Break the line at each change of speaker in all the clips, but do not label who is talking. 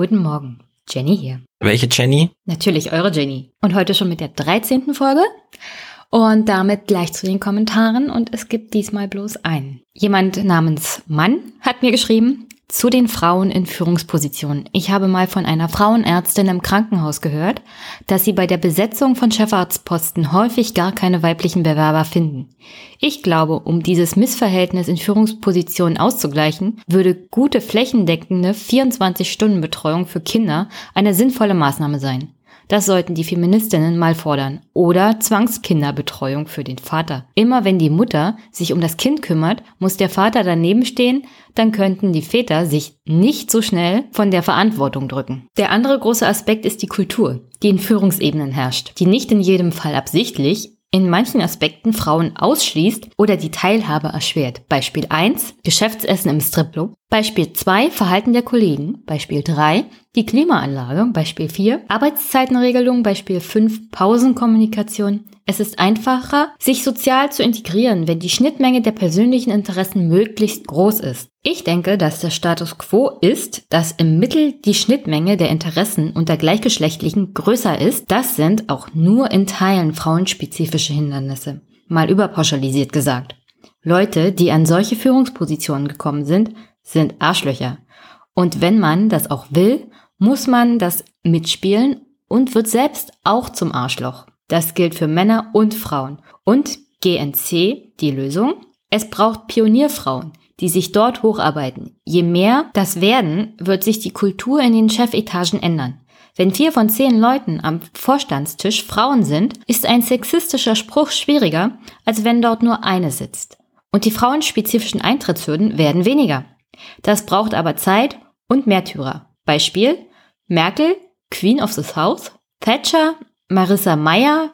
Guten Morgen. Jenny hier.
Welche Jenny?
Natürlich eure Jenny. Und heute schon mit der 13. Folge. Und damit gleich zu den Kommentaren. Und es gibt diesmal bloß einen. Jemand namens Mann hat mir geschrieben, zu den Frauen in Führungspositionen. Ich habe mal von einer Frauenärztin im Krankenhaus gehört, dass sie bei der Besetzung von Chefarztposten häufig gar keine weiblichen Bewerber finden. Ich glaube, um dieses Missverhältnis in Führungspositionen auszugleichen, würde gute flächendeckende 24-Stunden-Betreuung für Kinder eine sinnvolle Maßnahme sein. Das sollten die Feministinnen mal fordern. Oder Zwangskinderbetreuung für den Vater. Immer wenn die Mutter sich um das Kind kümmert, muss der Vater daneben stehen, dann könnten die Väter sich nicht so schnell von der Verantwortung drücken. Der andere große Aspekt ist die Kultur, die in Führungsebenen herrscht, die nicht in jedem Fall absichtlich, in manchen Aspekten Frauen ausschließt oder die Teilhabe erschwert. Beispiel 1, Geschäftsessen im Stripclub. Beispiel 2, Verhalten der Kollegen. Beispiel 3, die Klimaanlage. Beispiel 4, Arbeitszeitenregelung. Beispiel 5, Pausenkommunikation. Es ist einfacher, sich sozial zu integrieren, wenn die Schnittmenge der persönlichen Interessen möglichst groß ist. Ich denke, dass der Status quo ist, dass im Mittel die Schnittmenge der Interessen unter Gleichgeschlechtlichen größer ist. Das sind auch nur in Teilen frauenspezifische Hindernisse. Mal überpauschalisiert gesagt. Leute, die an solche Führungspositionen gekommen sind, sind Arschlöcher. Und wenn man das auch will, muss man das mitspielen und wird selbst auch zum Arschloch. Das gilt für Männer und Frauen. Und GNC, die Lösung? Es braucht Pionierfrauen, die sich dort hocharbeiten. Je mehr das werden, wird sich die Kultur in den Chefetagen ändern. Wenn vier von zehn Leuten am Vorstandstisch Frauen sind, ist ein sexistischer Spruch schwieriger, als wenn dort nur eine sitzt. Und die frauenspezifischen Eintrittshürden werden weniger. Das braucht aber Zeit und Märtyrer. Beispiel Merkel, Queen of the South, Thatcher, Marissa Meyer,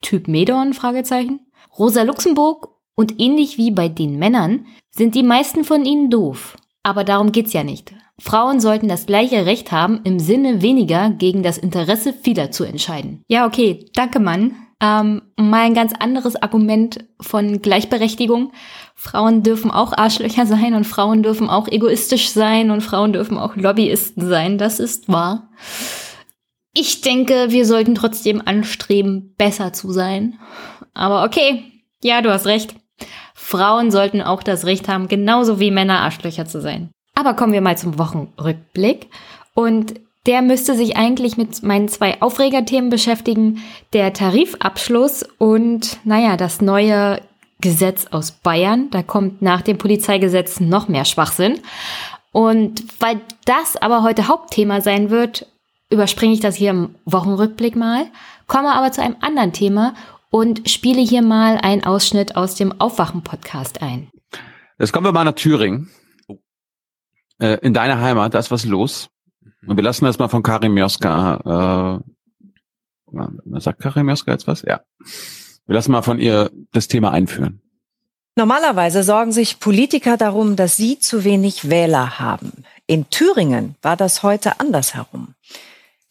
Typ Medon, Fragezeichen, Rosa Luxemburg und ähnlich wie bei den Männern sind die meisten von ihnen doof. Aber darum geht's ja nicht. Frauen sollten das gleiche Recht haben, im Sinne weniger gegen das Interesse vieler zu entscheiden. Ja, okay, danke Mann. Ähm, mal ein ganz anderes Argument von Gleichberechtigung. Frauen dürfen auch Arschlöcher sein und Frauen dürfen auch egoistisch sein und Frauen dürfen auch Lobbyisten sein. Das ist wahr. Ich denke, wir sollten trotzdem anstreben, besser zu sein. Aber okay, ja, du hast recht. Frauen sollten auch das Recht haben, genauso wie Männer Arschlöcher zu sein. Aber kommen wir mal zum Wochenrückblick. Und der müsste sich eigentlich mit meinen zwei Aufregerthemen beschäftigen. Der Tarifabschluss und, naja, das neue Gesetz aus Bayern. Da kommt nach dem Polizeigesetz noch mehr Schwachsinn. Und weil das aber heute Hauptthema sein wird, überspringe ich das hier im Wochenrückblick mal, komme aber zu einem anderen Thema und spiele hier mal einen Ausschnitt aus dem Aufwachen-Podcast ein.
Jetzt kommen wir mal nach Thüringen. Äh, in deiner Heimat, da ist was los. Und wir lassen das mal von Karim Joska. Äh, sagt Karim Joska jetzt was? Ja. Wir lassen mal von ihr das Thema einführen.
Normalerweise sorgen sich Politiker darum, dass sie zu wenig Wähler haben. In Thüringen war das heute andersherum.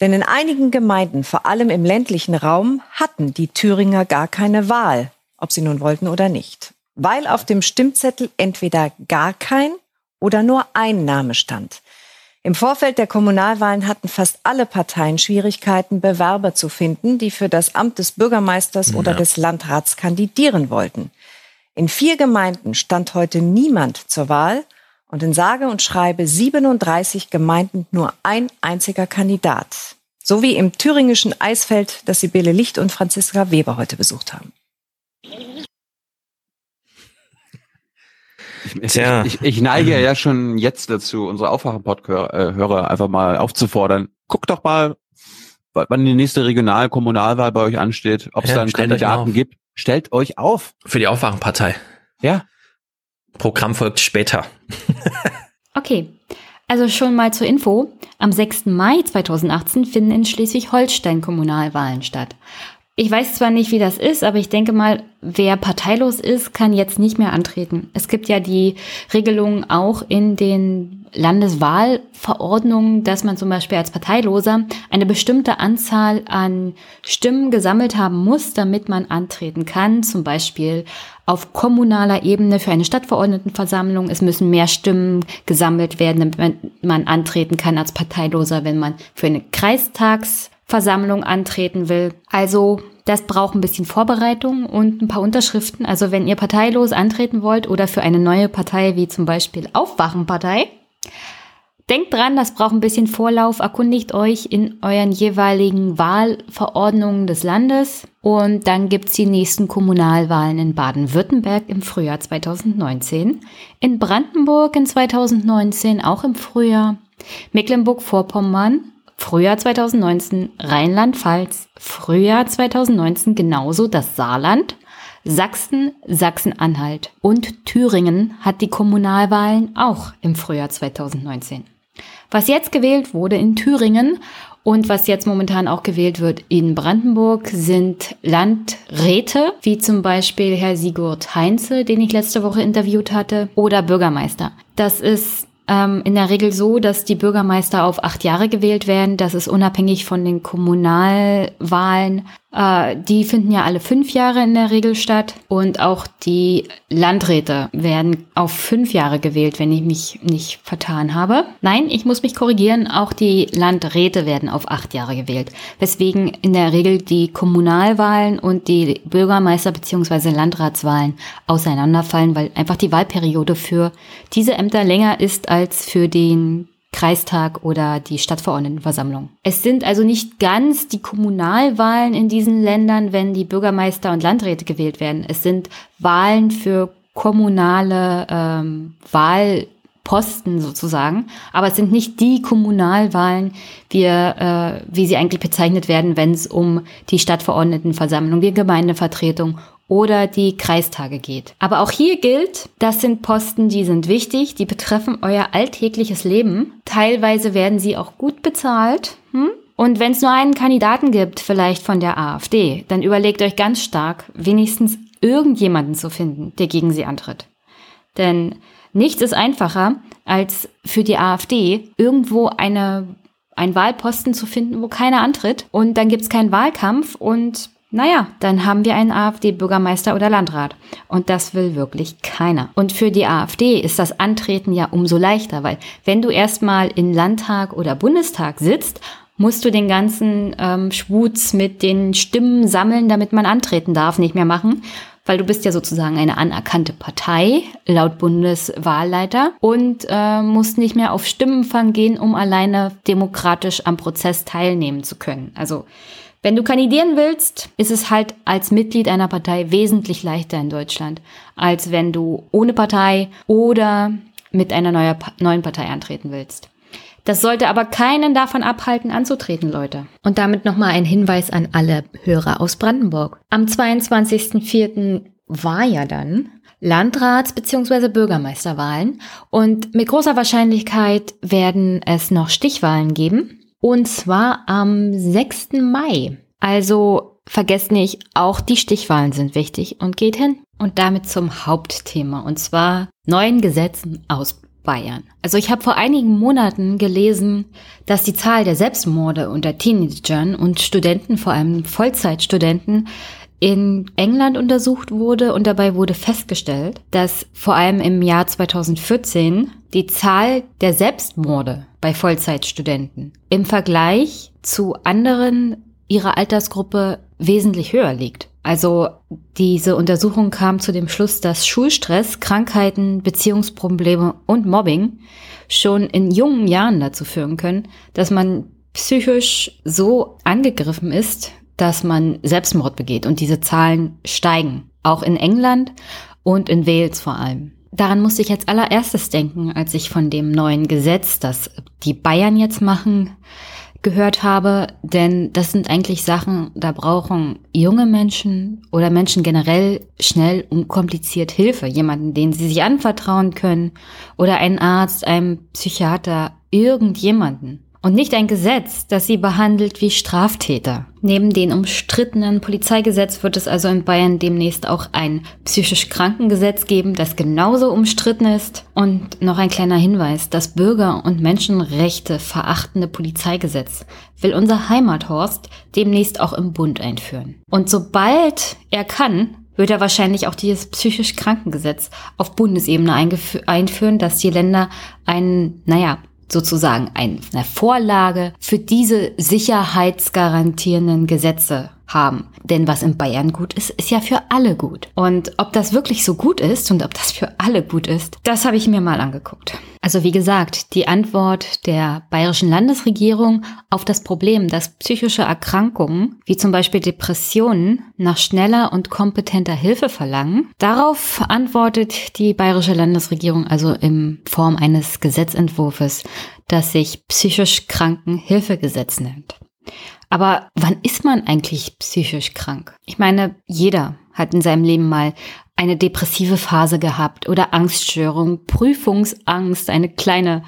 Denn in einigen Gemeinden, vor allem im ländlichen Raum, hatten die Thüringer gar keine Wahl, ob sie nun wollten oder nicht. Weil auf dem Stimmzettel entweder gar kein oder nur ein Name stand. Im Vorfeld der Kommunalwahlen hatten fast alle Parteien Schwierigkeiten, Bewerber zu finden, die für das Amt des Bürgermeisters ja. oder des Landrats kandidieren wollten. In vier Gemeinden stand heute niemand zur Wahl und in sage und schreibe 37 Gemeinden nur ein einziger Kandidat. So wie im thüringischen Eisfeld, das Sibylle Licht und Franziska Weber heute besucht haben.
Ich, ich, ich, neige ja schon jetzt dazu, unsere Aufwachen-Podcast-Hörer einfach mal aufzufordern. Guckt doch mal, wann die nächste Regional-Kommunalwahl bei euch ansteht, ob es ja, da einen Kandidaten gibt. Stellt euch auf.
Für die Aufwachenpartei.
Ja.
Programm folgt später.
okay. Also schon mal zur Info. Am 6. Mai 2018 finden in Schleswig-Holstein Kommunalwahlen statt. Ich weiß zwar nicht, wie das ist, aber ich denke mal, wer parteilos ist, kann jetzt nicht mehr antreten. Es gibt ja die Regelung auch in den Landeswahlverordnungen, dass man zum Beispiel als Parteiloser eine bestimmte Anzahl an Stimmen gesammelt haben muss, damit man antreten kann. Zum Beispiel auf kommunaler Ebene für eine Stadtverordnetenversammlung. Es müssen mehr Stimmen gesammelt werden, damit man antreten kann als Parteiloser, wenn man für eine Kreistagsversammlung antreten will. Also das braucht ein bisschen Vorbereitung und ein paar Unterschriften. Also wenn ihr parteilos antreten wollt oder für eine neue Partei wie zum Beispiel Aufwachenpartei, denkt dran, das braucht ein bisschen Vorlauf. Erkundigt euch in euren jeweiligen Wahlverordnungen des Landes. Und dann gibt's die nächsten Kommunalwahlen in Baden-Württemberg im Frühjahr 2019, in Brandenburg in 2019 auch im Frühjahr, Mecklenburg-Vorpommern Frühjahr 2019 Rheinland-Pfalz, Frühjahr 2019 genauso das Saarland, Sachsen, Sachsen-Anhalt und Thüringen hat die Kommunalwahlen auch im Frühjahr 2019. Was jetzt gewählt wurde in Thüringen und was jetzt momentan auch gewählt wird in Brandenburg sind Landräte, wie zum Beispiel Herr Sigurd Heinze, den ich letzte Woche interviewt hatte, oder Bürgermeister. Das ist ähm, in der Regel so, dass die Bürgermeister auf acht Jahre gewählt werden. Das ist unabhängig von den Kommunalwahlen äh, die finden ja alle fünf Jahre in der Regel statt. Und auch die Landräte werden auf fünf Jahre gewählt, wenn ich mich nicht vertan habe. Nein, ich muss mich korrigieren. Auch die Landräte werden auf acht Jahre gewählt. Weswegen in der Regel die Kommunalwahlen und die Bürgermeister- bzw. Landratswahlen auseinanderfallen, weil einfach die Wahlperiode für diese Ämter länger ist als für den Kreistag oder die Stadtverordnetenversammlung. Es sind also nicht ganz die Kommunalwahlen in diesen Ländern, wenn die Bürgermeister und Landräte gewählt werden. Es sind Wahlen für kommunale ähm, Wahlposten sozusagen, aber es sind nicht die Kommunalwahlen, wie, äh, wie sie eigentlich bezeichnet werden, wenn es um die Stadtverordnetenversammlung, die Gemeindevertretung oder die Kreistage geht. Aber auch hier gilt, das sind Posten, die sind wichtig, die betreffen euer alltägliches Leben. Teilweise werden sie auch gut bezahlt. Hm? Und wenn es nur einen Kandidaten gibt, vielleicht von der AfD, dann überlegt euch ganz stark, wenigstens irgendjemanden zu finden, der gegen sie antritt. Denn nichts ist einfacher, als für die AfD irgendwo eine, ein Wahlposten zu finden, wo keiner antritt. Und dann gibt es keinen Wahlkampf und naja, dann haben wir einen AfD-Bürgermeister oder Landrat. Und das will wirklich keiner. Und für die AfD ist das Antreten ja umso leichter, weil wenn du erstmal in Landtag oder Bundestag sitzt, musst du den ganzen ähm, Schwutz mit den Stimmen sammeln, damit man antreten darf, nicht mehr machen. Weil du bist ja sozusagen eine anerkannte Partei laut Bundeswahlleiter und äh, musst nicht mehr auf Stimmenfang gehen, um alleine demokratisch am Prozess teilnehmen zu können. Also wenn du kandidieren willst, ist es halt als Mitglied einer Partei wesentlich leichter in Deutschland, als wenn du ohne Partei oder mit einer neuen Partei antreten willst. Das sollte aber keinen davon abhalten, anzutreten, Leute. Und damit nochmal ein Hinweis an alle Hörer aus Brandenburg. Am 22.04. war ja dann Landrats- bzw. Bürgermeisterwahlen und mit großer Wahrscheinlichkeit werden es noch Stichwahlen geben. Und zwar am 6. Mai. Also vergesst nicht, auch die Stichwahlen sind wichtig und geht hin. Und damit zum Hauptthema, und zwar neuen Gesetzen aus Bayern. Also ich habe vor einigen Monaten gelesen, dass die Zahl der Selbstmorde unter Teenagern und Studenten, vor allem Vollzeitstudenten, in England untersucht wurde und dabei wurde festgestellt, dass vor allem im Jahr 2014 die Zahl der Selbstmorde bei Vollzeitstudenten im Vergleich zu anderen ihrer Altersgruppe wesentlich höher liegt. Also diese Untersuchung kam zu dem Schluss, dass Schulstress, Krankheiten, Beziehungsprobleme und Mobbing schon in jungen Jahren dazu führen können, dass man psychisch so angegriffen ist, dass man Selbstmord begeht und diese Zahlen steigen. Auch in England und in Wales vor allem. Daran musste ich als allererstes denken, als ich von dem neuen Gesetz, das die Bayern jetzt machen, gehört habe, denn das sind eigentlich Sachen, da brauchen junge Menschen oder Menschen generell schnell und kompliziert Hilfe, jemanden, den sie sich anvertrauen können oder einen Arzt, einen Psychiater, irgendjemanden und nicht ein Gesetz, das sie behandelt wie Straftäter. Neben dem umstrittenen Polizeigesetz wird es also in Bayern demnächst auch ein psychisch Krankengesetz geben, das genauso umstritten ist. Und noch ein kleiner Hinweis, das Bürger- und Menschenrechte verachtende Polizeigesetz will unser Heimathorst demnächst auch im Bund einführen. Und sobald er kann, wird er wahrscheinlich auch dieses psychisch Krankengesetz auf Bundesebene einführen, dass die Länder einen, naja, sozusagen eine Vorlage für diese sicherheitsgarantierenden Gesetze haben. Denn was in Bayern gut ist, ist ja für alle gut. Und ob das wirklich so gut ist und ob das für alle gut ist, das habe ich mir mal angeguckt. Also wie gesagt, die Antwort der bayerischen Landesregierung auf das Problem, dass psychische Erkrankungen, wie zum Beispiel Depressionen, nach schneller und kompetenter Hilfe verlangen, darauf antwortet die bayerische Landesregierung also in Form eines Gesetzentwurfs, das sich psychisch Kranken Hilfegesetz nennt. Aber wann ist man eigentlich psychisch krank? Ich meine, jeder hat in seinem Leben mal eine depressive Phase gehabt oder Angststörung, Prüfungsangst, eine kleine,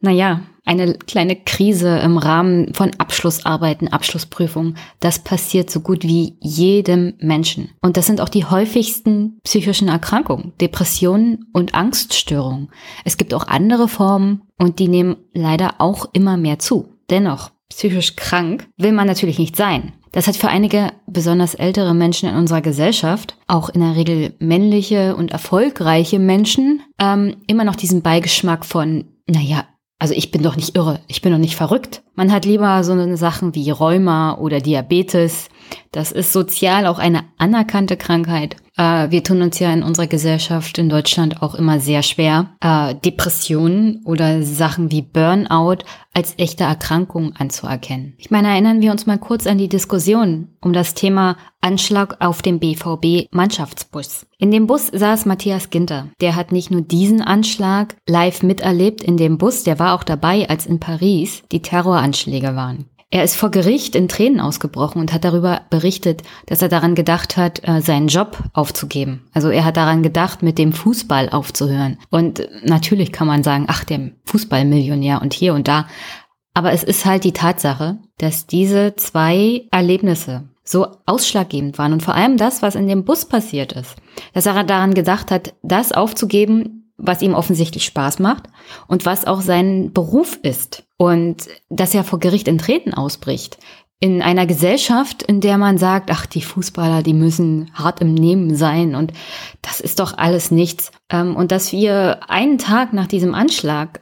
naja, eine kleine Krise im Rahmen von Abschlussarbeiten, Abschlussprüfungen. Das passiert so gut wie jedem Menschen. Und das sind auch die häufigsten psychischen Erkrankungen, Depressionen und Angststörungen. Es gibt auch andere Formen und die nehmen leider auch immer mehr zu. Dennoch, psychisch krank will man natürlich nicht sein. Das hat für einige besonders ältere Menschen in unserer Gesellschaft, auch in der Regel männliche und erfolgreiche Menschen, ähm, immer noch diesen Beigeschmack von, naja, also ich bin doch nicht irre, ich bin doch nicht verrückt. Man hat lieber so eine Sachen wie Rheuma oder Diabetes. Das ist sozial auch eine anerkannte Krankheit. Äh, wir tun uns ja in unserer Gesellschaft in Deutschland auch immer sehr schwer, äh, Depressionen oder Sachen wie Burnout als echte Erkrankung anzuerkennen. Ich meine, erinnern wir uns mal kurz an die Diskussion um das Thema Anschlag auf dem BVB Mannschaftsbus. In dem Bus saß Matthias Ginter. Der hat nicht nur diesen Anschlag live miterlebt in dem Bus, der war auch dabei, als in Paris die Terroranschläge waren. Er ist vor Gericht in Tränen ausgebrochen und hat darüber berichtet, dass er daran gedacht hat, äh, seinen Job aufzugeben. Also er hat daran gedacht, mit dem Fußball aufzuhören. Und natürlich kann man sagen, ach, der Fußballmillionär und hier und da. Aber es ist halt die Tatsache, dass diese zwei Erlebnisse so ausschlaggebend waren und vor allem das, was in dem Bus passiert ist, dass er daran gedacht hat, das aufzugeben, was ihm offensichtlich Spaß macht und was auch sein Beruf ist. Und dass er vor Gericht in Treten ausbricht. In einer Gesellschaft, in der man sagt, ach, die Fußballer, die müssen hart im Nehmen sein und das ist doch alles nichts. Ähm, und dass wir einen Tag nach diesem Anschlag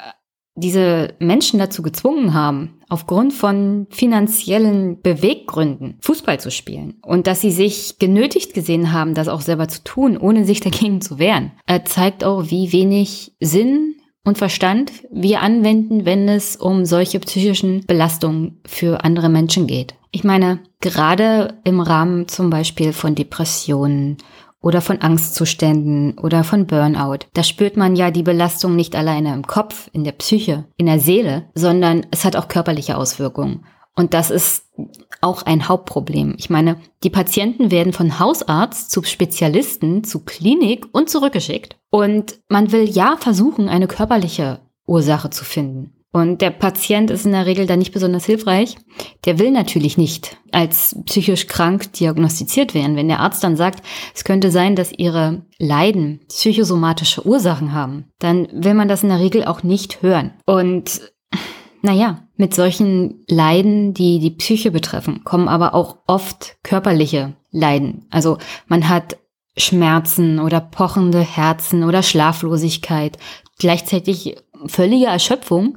diese Menschen dazu gezwungen haben, aufgrund von finanziellen Beweggründen Fußball zu spielen und dass sie sich genötigt gesehen haben, das auch selber zu tun, ohne sich dagegen zu wehren, zeigt auch, wie wenig Sinn und Verstand wir anwenden, wenn es um solche psychischen Belastungen für andere Menschen geht. Ich meine, gerade im Rahmen zum Beispiel von Depressionen oder von Angstzuständen oder von Burnout. Da spürt man ja die Belastung nicht alleine im Kopf, in der Psyche, in der Seele, sondern es hat auch körperliche Auswirkungen. Und das ist auch ein Hauptproblem. Ich meine, die Patienten werden von Hausarzt zu Spezialisten, zu Klinik und zurückgeschickt. Und man will ja versuchen, eine körperliche Ursache zu finden. Und der Patient ist in der Regel dann nicht besonders hilfreich. Der will natürlich nicht als psychisch krank diagnostiziert werden. Wenn der Arzt dann sagt, es könnte sein, dass ihre Leiden psychosomatische Ursachen haben, dann will man das in der Regel auch nicht hören. Und naja, mit solchen Leiden, die die Psyche betreffen, kommen aber auch oft körperliche Leiden. Also man hat Schmerzen oder pochende Herzen oder Schlaflosigkeit, gleichzeitig völlige Erschöpfung,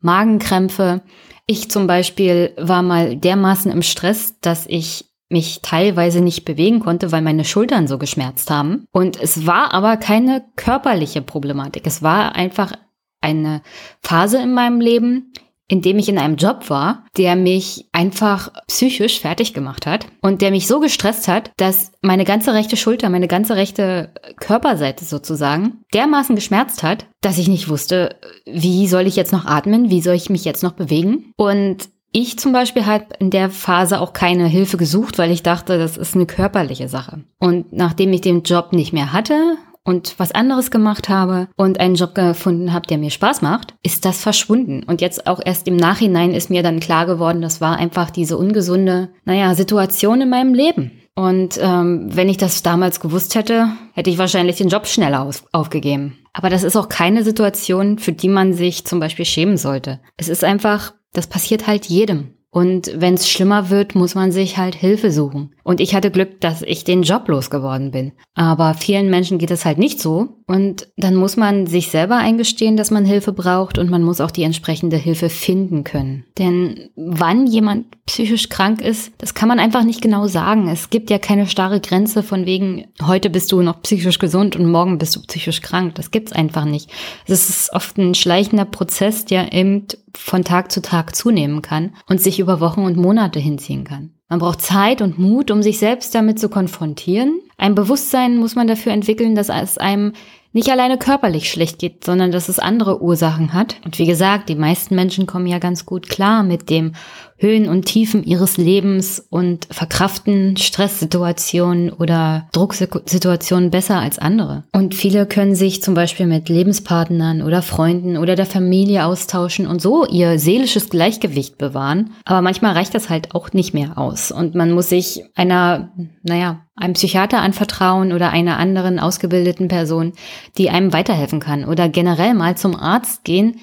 Magenkrämpfe. Ich zum Beispiel war mal dermaßen im Stress, dass ich mich teilweise nicht bewegen konnte, weil meine Schultern so geschmerzt haben. Und es war aber keine körperliche Problematik. Es war einfach eine Phase in meinem Leben, in dem ich in einem Job war, der mich einfach psychisch fertig gemacht hat und der mich so gestresst hat, dass meine ganze rechte Schulter, meine ganze rechte Körperseite sozusagen dermaßen geschmerzt hat, dass ich nicht wusste, wie soll ich jetzt noch atmen, wie soll ich mich jetzt noch bewegen und ich zum Beispiel habe in der Phase auch keine Hilfe gesucht, weil ich dachte, das ist eine körperliche Sache. Und nachdem ich den Job nicht mehr hatte und was anderes gemacht habe und einen Job gefunden habe, der mir Spaß macht, ist das verschwunden. Und jetzt auch erst im Nachhinein ist mir dann klar geworden, das war einfach diese ungesunde, naja, Situation in meinem Leben. Und ähm, wenn ich das damals gewusst hätte, hätte ich wahrscheinlich den Job schneller auf, aufgegeben. Aber das ist auch keine Situation, für die man sich zum Beispiel schämen sollte. Es ist einfach, das passiert halt jedem. Und wenn es schlimmer wird, muss man sich halt Hilfe suchen. Und ich hatte Glück, dass ich den Job losgeworden bin. Aber vielen Menschen geht es halt nicht so. Und dann muss man sich selber eingestehen, dass man Hilfe braucht und man muss auch die entsprechende Hilfe finden können. Denn wann jemand psychisch krank ist, das kann man einfach nicht genau sagen. Es gibt ja keine starre Grenze von wegen, heute bist du noch psychisch gesund und morgen bist du psychisch krank. Das gibt's einfach nicht. Es ist oft ein schleichender Prozess, der eben von Tag zu Tag zunehmen kann und sich über Wochen und Monate hinziehen kann. Man braucht Zeit und Mut, um sich selbst damit zu konfrontieren. Ein Bewusstsein muss man dafür entwickeln, dass es einem nicht alleine körperlich schlecht geht, sondern dass es andere Ursachen hat. Und wie gesagt, die meisten Menschen kommen ja ganz gut klar mit dem Höhen und Tiefen ihres Lebens und verkraften Stresssituationen oder Drucksituationen besser als andere. Und viele können sich zum Beispiel mit Lebenspartnern oder Freunden oder der Familie austauschen und so ihr seelisches Gleichgewicht bewahren. Aber manchmal reicht das halt auch nicht mehr aus. Und man muss sich einer, naja, einem Psychiater anvertrauen oder einer anderen ausgebildeten Person, die einem weiterhelfen kann oder generell mal zum Arzt gehen,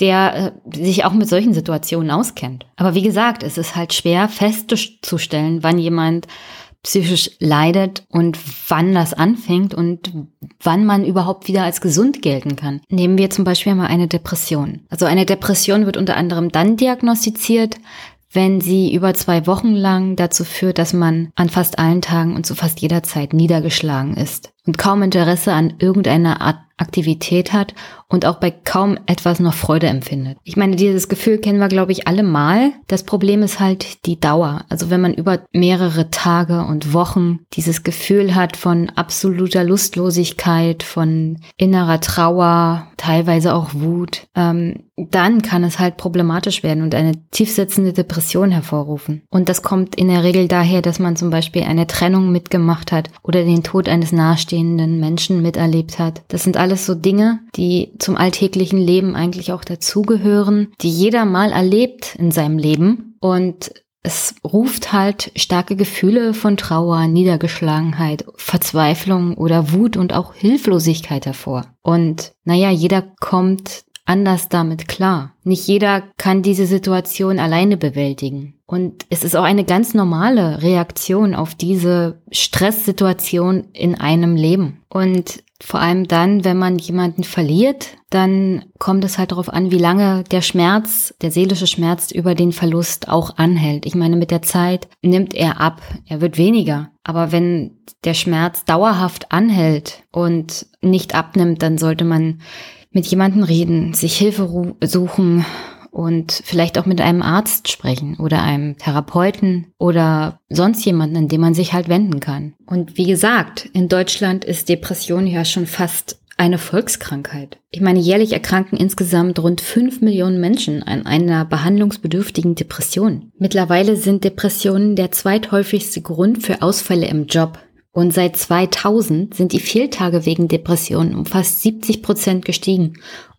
der äh, sich auch mit solchen Situationen auskennt. Aber wie gesagt, es ist halt schwer festzustellen, wann jemand psychisch leidet und wann das anfängt und wann man überhaupt wieder als gesund gelten kann. Nehmen wir zum Beispiel mal eine Depression. Also eine Depression wird unter anderem dann diagnostiziert, wenn sie über zwei Wochen lang dazu führt, dass man an fast allen Tagen und zu fast jeder Zeit niedergeschlagen ist und kaum Interesse an irgendeiner Art Aktivität hat und auch bei kaum etwas noch Freude empfindet. Ich meine, dieses Gefühl kennen wir, glaube ich, alle mal. Das Problem ist halt die Dauer. Also wenn man über mehrere Tage und Wochen dieses Gefühl hat von absoluter Lustlosigkeit, von innerer Trauer, teilweise auch Wut, ähm, dann kann es halt problematisch werden und eine tiefsetzende Depression hervorrufen. Und das kommt in der Regel daher, dass man zum Beispiel eine Trennung mitgemacht hat oder den Tod eines nahestehenden Menschen miterlebt hat. Das sind alles so Dinge, die zum alltäglichen Leben eigentlich auch dazugehören, die jeder mal erlebt in seinem Leben und es ruft halt starke Gefühle von Trauer, Niedergeschlagenheit, Verzweiflung oder Wut und auch Hilflosigkeit hervor. Und naja, jeder kommt anders damit klar. Nicht jeder kann diese Situation alleine bewältigen. Und es ist auch eine ganz normale Reaktion auf diese Stresssituation in einem Leben. Und vor allem dann, wenn man jemanden verliert, dann kommt es halt darauf an, wie lange der Schmerz, der seelische Schmerz über den Verlust auch anhält. Ich meine, mit der Zeit nimmt er ab, er wird weniger. Aber wenn der Schmerz dauerhaft anhält und nicht abnimmt, dann sollte man mit jemandem reden, sich Hilfe suchen und vielleicht auch mit einem Arzt sprechen oder einem Therapeuten oder sonst jemanden, an den man sich halt wenden kann. Und wie gesagt, in Deutschland ist Depression ja schon fast eine Volkskrankheit. Ich meine, jährlich erkranken insgesamt rund fünf Millionen Menschen an einer behandlungsbedürftigen Depression. Mittlerweile sind Depressionen der zweithäufigste Grund für Ausfälle im Job. Und seit 2000 sind die Fehltage wegen Depressionen um fast 70 Prozent gestiegen.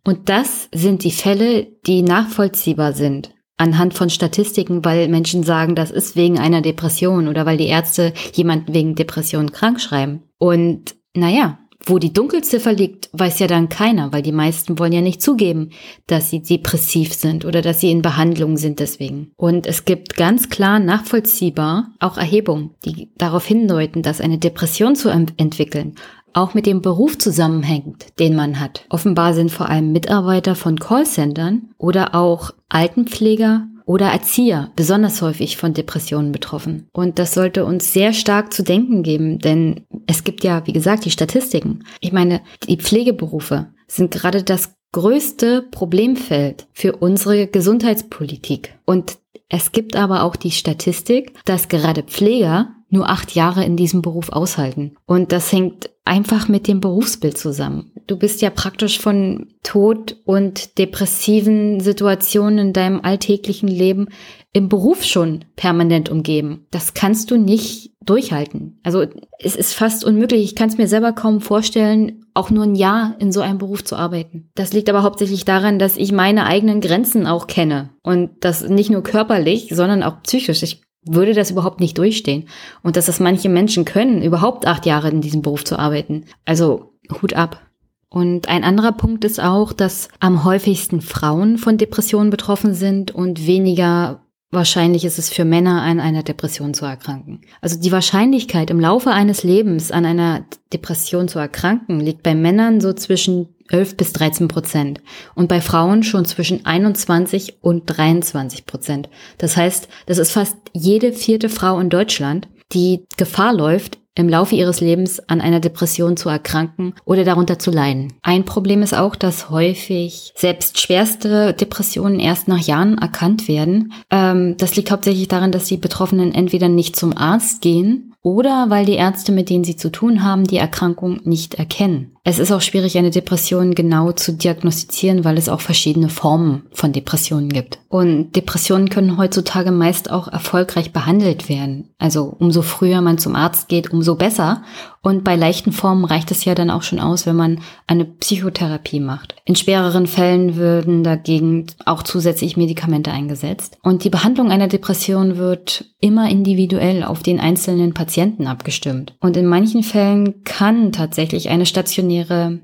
Und das sind die Fälle, die nachvollziehbar sind anhand von Statistiken, weil Menschen sagen, das ist wegen einer Depression oder weil die Ärzte jemanden wegen Depression krank schreiben. Und naja, wo die Dunkelziffer liegt, weiß ja dann keiner, weil die meisten wollen ja nicht zugeben, dass sie depressiv sind oder dass sie in Behandlung sind deswegen. Und es gibt ganz klar nachvollziehbar auch Erhebungen, die darauf hindeuten, dass eine Depression zu entwickeln auch mit dem Beruf zusammenhängt, den man hat. Offenbar sind vor allem Mitarbeiter von Callcentern oder auch Altenpfleger oder Erzieher besonders häufig von Depressionen betroffen. Und das sollte uns sehr stark zu denken geben, denn es gibt ja, wie gesagt, die Statistiken. Ich meine, die Pflegeberufe sind gerade das größte Problemfeld für unsere Gesundheitspolitik. Und es gibt aber auch die Statistik, dass gerade Pfleger nur acht Jahre in diesem Beruf aushalten. Und das hängt einfach mit dem Berufsbild zusammen. Du bist ja praktisch von Tod und depressiven Situationen in deinem alltäglichen Leben im Beruf schon permanent umgeben. Das kannst du nicht durchhalten. Also es ist fast unmöglich. Ich kann es mir selber kaum vorstellen, auch nur ein Jahr in so einem Beruf zu arbeiten. Das liegt aber hauptsächlich daran, dass ich meine eigenen Grenzen auch kenne. Und das nicht nur körperlich, sondern auch psychisch. Ich würde das überhaupt nicht durchstehen. Und dass das manche Menschen können, überhaupt acht Jahre in diesem Beruf zu arbeiten. Also Hut ab. Und ein anderer Punkt ist auch, dass am häufigsten Frauen von Depressionen betroffen sind und weniger wahrscheinlich ist es für Männer, an einer Depression zu erkranken. Also die Wahrscheinlichkeit, im Laufe eines Lebens an einer Depression zu erkranken, liegt bei Männern so zwischen 11 bis 13 Prozent und bei Frauen schon zwischen 21 und 23 Prozent. Das heißt, das ist fast jede vierte Frau in Deutschland, die Gefahr läuft, im Laufe ihres Lebens an einer Depression zu erkranken oder darunter zu leiden. Ein Problem ist auch, dass häufig selbst schwerste Depressionen erst nach Jahren erkannt werden. Ähm, das liegt hauptsächlich daran, dass die Betroffenen entweder nicht zum Arzt gehen oder weil die Ärzte, mit denen sie zu tun haben, die Erkrankung nicht erkennen. Es ist auch schwierig, eine Depression genau zu diagnostizieren, weil es auch verschiedene Formen von Depressionen gibt. Und Depressionen können heutzutage meist auch erfolgreich behandelt werden. Also umso früher man zum Arzt geht, umso besser. Und bei leichten Formen reicht es ja dann auch schon aus, wenn man eine Psychotherapie macht. In schwereren Fällen würden dagegen auch zusätzlich Medikamente eingesetzt. Und die Behandlung einer Depression wird immer individuell auf den einzelnen Patienten abgestimmt. Und in manchen Fällen kann tatsächlich eine stationäre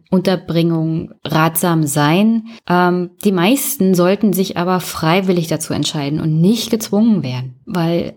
Unterbringung ratsam sein. Ähm, die meisten sollten sich aber freiwillig dazu entscheiden und nicht gezwungen werden, weil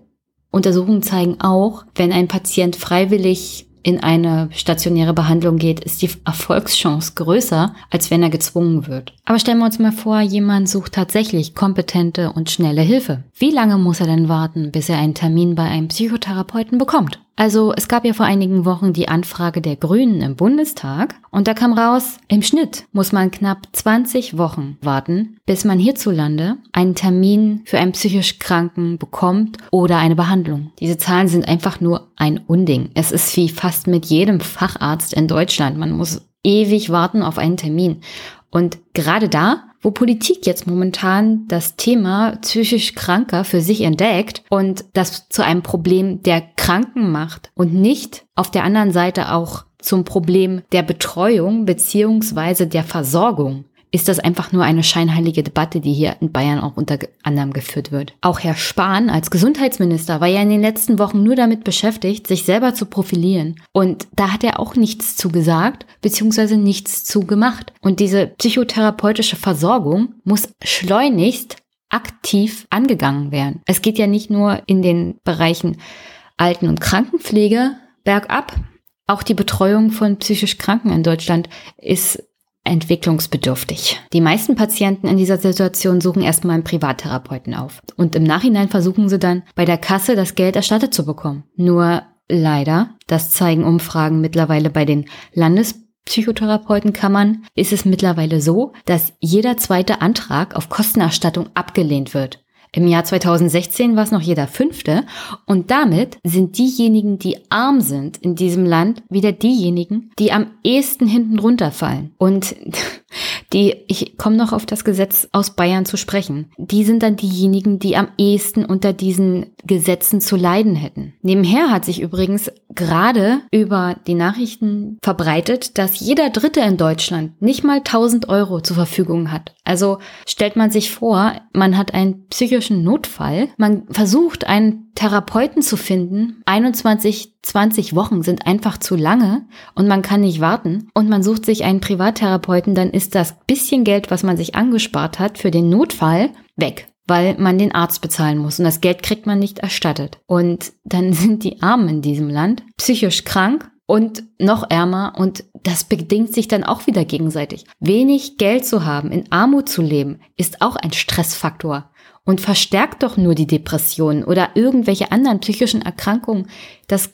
Untersuchungen zeigen auch, wenn ein Patient freiwillig in eine stationäre Behandlung geht, ist die Erfolgschance größer, als wenn er gezwungen wird. Aber stellen wir uns mal vor, jemand sucht tatsächlich kompetente und schnelle Hilfe. Wie lange muss er denn warten, bis er einen Termin bei einem Psychotherapeuten bekommt? Also es gab ja vor einigen Wochen die Anfrage der Grünen im Bundestag und da kam raus, im Schnitt muss man knapp 20 Wochen warten, bis man hierzulande einen Termin für einen psychisch Kranken bekommt oder eine Behandlung. Diese Zahlen sind einfach nur ein Unding. Es ist wie fast mit jedem Facharzt in Deutschland. Man muss ewig warten auf einen Termin. Und gerade da, wo Politik jetzt momentan das Thema psychisch Kranker für sich entdeckt und das zu einem Problem der Kranken macht und nicht auf der anderen Seite auch zum Problem der Betreuung beziehungsweise der Versorgung ist das einfach nur eine scheinheilige Debatte, die hier in Bayern auch unter anderem geführt wird. Auch Herr Spahn als Gesundheitsminister war ja in den letzten Wochen nur damit beschäftigt, sich selber zu profilieren. Und da hat er auch nichts zugesagt, beziehungsweise nichts zugemacht. Und diese psychotherapeutische Versorgung muss schleunigst aktiv angegangen werden. Es geht ja nicht nur in den Bereichen Alten- und Krankenpflege bergab. Auch die Betreuung von psychisch Kranken in Deutschland ist entwicklungsbedürftig. Die meisten Patienten in dieser Situation suchen erstmal einen Privattherapeuten auf. Und im Nachhinein versuchen sie dann bei der Kasse das Geld erstattet zu bekommen. Nur leider, das zeigen Umfragen mittlerweile bei den Landespsychotherapeutenkammern, ist es mittlerweile so, dass jeder zweite Antrag auf Kostenerstattung abgelehnt wird. Im Jahr 2016 war es noch jeder fünfte und damit sind diejenigen, die arm sind in diesem Land, wieder diejenigen, die am ehesten hinten runterfallen. Und die, ich komme noch auf das Gesetz aus Bayern zu sprechen, die sind dann diejenigen, die am ehesten unter diesen Gesetzen zu leiden hätten. Nebenher hat sich übrigens gerade über die Nachrichten verbreitet, dass jeder Dritte in Deutschland nicht mal 1000 Euro zur Verfügung hat. Also stellt man sich vor, man hat einen psychischen Notfall, man versucht einen Therapeuten zu finden, 21, 20 Wochen sind einfach zu lange und man kann nicht warten und man sucht sich einen Privattherapeuten, dann ist das bisschen Geld, was man sich angespart hat für den Notfall, weg weil man den Arzt bezahlen muss und das Geld kriegt man nicht erstattet. Und dann sind die Armen in diesem Land psychisch krank und noch ärmer und das bedingt sich dann auch wieder gegenseitig. Wenig Geld zu haben, in Armut zu leben, ist auch ein Stressfaktor und verstärkt doch nur die Depressionen oder irgendwelche anderen psychischen Erkrankungen. Das,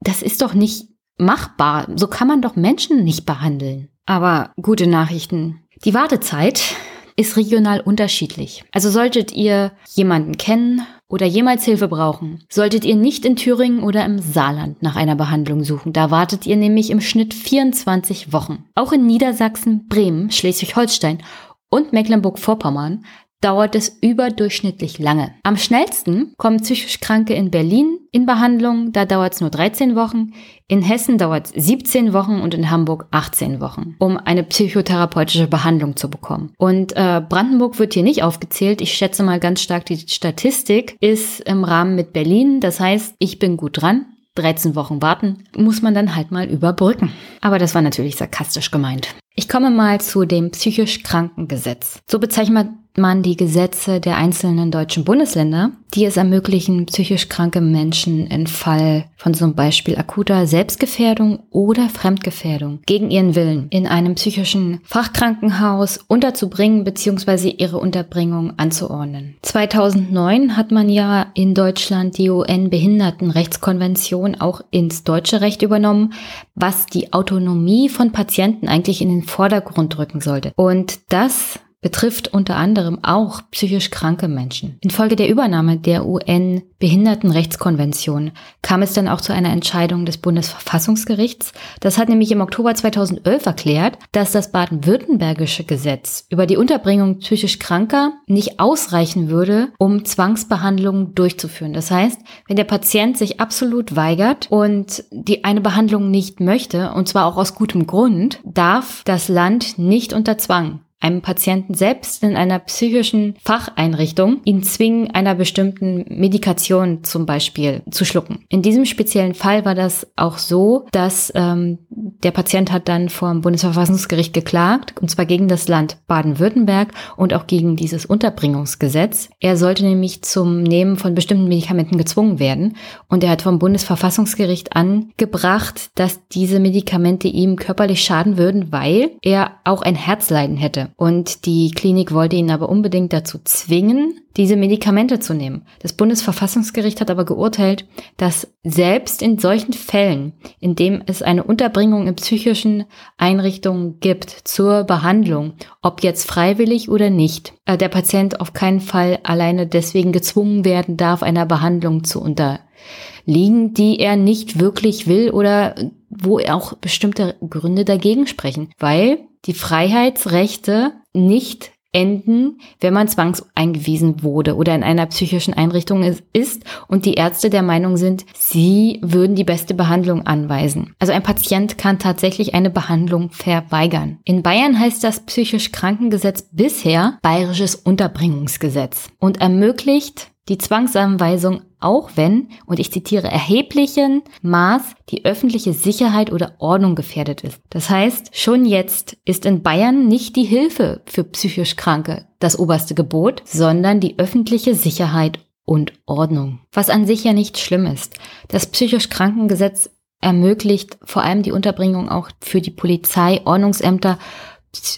das ist doch nicht machbar. So kann man doch Menschen nicht behandeln. Aber gute Nachrichten. Die Wartezeit ist regional unterschiedlich. Also solltet ihr jemanden kennen oder jemals Hilfe brauchen, solltet ihr nicht in Thüringen oder im Saarland nach einer Behandlung suchen. Da wartet ihr nämlich im Schnitt 24 Wochen. Auch in Niedersachsen, Bremen, Schleswig-Holstein und Mecklenburg-Vorpommern dauert es überdurchschnittlich lange. Am schnellsten kommen psychisch Kranke in Berlin in Behandlung, da dauert es nur 13 Wochen, in Hessen dauert es 17 Wochen und in Hamburg 18 Wochen, um eine psychotherapeutische Behandlung zu bekommen. Und äh, Brandenburg wird hier nicht aufgezählt. Ich schätze mal ganz stark, die Statistik ist im Rahmen mit Berlin. Das heißt, ich bin gut dran. 13 Wochen warten, muss man dann halt mal überbrücken. Aber das war natürlich sarkastisch gemeint. Ich komme mal zu dem psychisch Krankengesetz. So bezeichnet man die Gesetze der einzelnen deutschen Bundesländer, die es ermöglichen, psychisch kranke Menschen im Fall von zum Beispiel akuter Selbstgefährdung oder Fremdgefährdung gegen ihren Willen in einem psychischen Fachkrankenhaus unterzubringen bzw. ihre Unterbringung anzuordnen. 2009 hat man ja in Deutschland die UN-Behindertenrechtskonvention auch ins deutsche Recht übernommen, was die Autonomie von Patienten eigentlich in den Vordergrund rücken sollte. Und das betrifft unter anderem auch psychisch kranke Menschen. Infolge der Übernahme der UN-Behindertenrechtskonvention kam es dann auch zu einer Entscheidung des Bundesverfassungsgerichts. Das hat nämlich im Oktober 2011 erklärt, dass das baden-württembergische Gesetz über die Unterbringung psychisch Kranker nicht ausreichen würde, um Zwangsbehandlungen durchzuführen. Das heißt, wenn der Patient sich absolut weigert und die eine Behandlung nicht möchte, und zwar auch aus gutem Grund, darf das Land nicht unter Zwang einem Patienten selbst in einer psychischen Facheinrichtung ihn zwingen, einer bestimmten Medikation zum Beispiel zu schlucken. In diesem speziellen Fall war das auch so, dass ähm, der Patient hat dann vor dem Bundesverfassungsgericht geklagt, und zwar gegen das Land Baden-Württemberg und auch gegen dieses Unterbringungsgesetz. Er sollte nämlich zum Nehmen von bestimmten Medikamenten gezwungen werden und er hat vom Bundesverfassungsgericht angebracht, dass diese Medikamente ihm körperlich schaden würden, weil er auch ein Herzleiden hätte. Und die Klinik wollte ihn aber unbedingt dazu zwingen, diese Medikamente zu nehmen. Das Bundesverfassungsgericht hat aber geurteilt, dass selbst in solchen Fällen, in dem es eine Unterbringung in psychischen Einrichtungen gibt zur Behandlung, ob jetzt freiwillig oder nicht, äh, der Patient auf keinen Fall alleine deswegen gezwungen werden darf, einer Behandlung zu unterliegen, die er nicht wirklich will oder wo auch bestimmte Gründe dagegen sprechen, weil die Freiheitsrechte nicht enden, wenn man zwangseingewiesen wurde oder in einer psychischen Einrichtung ist und die Ärzte der Meinung sind, sie würden die beste Behandlung anweisen. Also ein Patient kann tatsächlich eine Behandlung verweigern. In Bayern heißt das psychisch Krankengesetz bisher bayerisches Unterbringungsgesetz und ermöglicht die Zwangsanweisung auch wenn, und ich zitiere, erheblichen Maß die öffentliche Sicherheit oder Ordnung gefährdet ist. Das heißt, schon jetzt ist in Bayern nicht die Hilfe für psychisch Kranke das oberste Gebot, sondern die öffentliche Sicherheit und Ordnung. Was an sich ja nicht schlimm ist. Das psychisch Krankengesetz ermöglicht vor allem die Unterbringung auch für die Polizei, Ordnungsämter,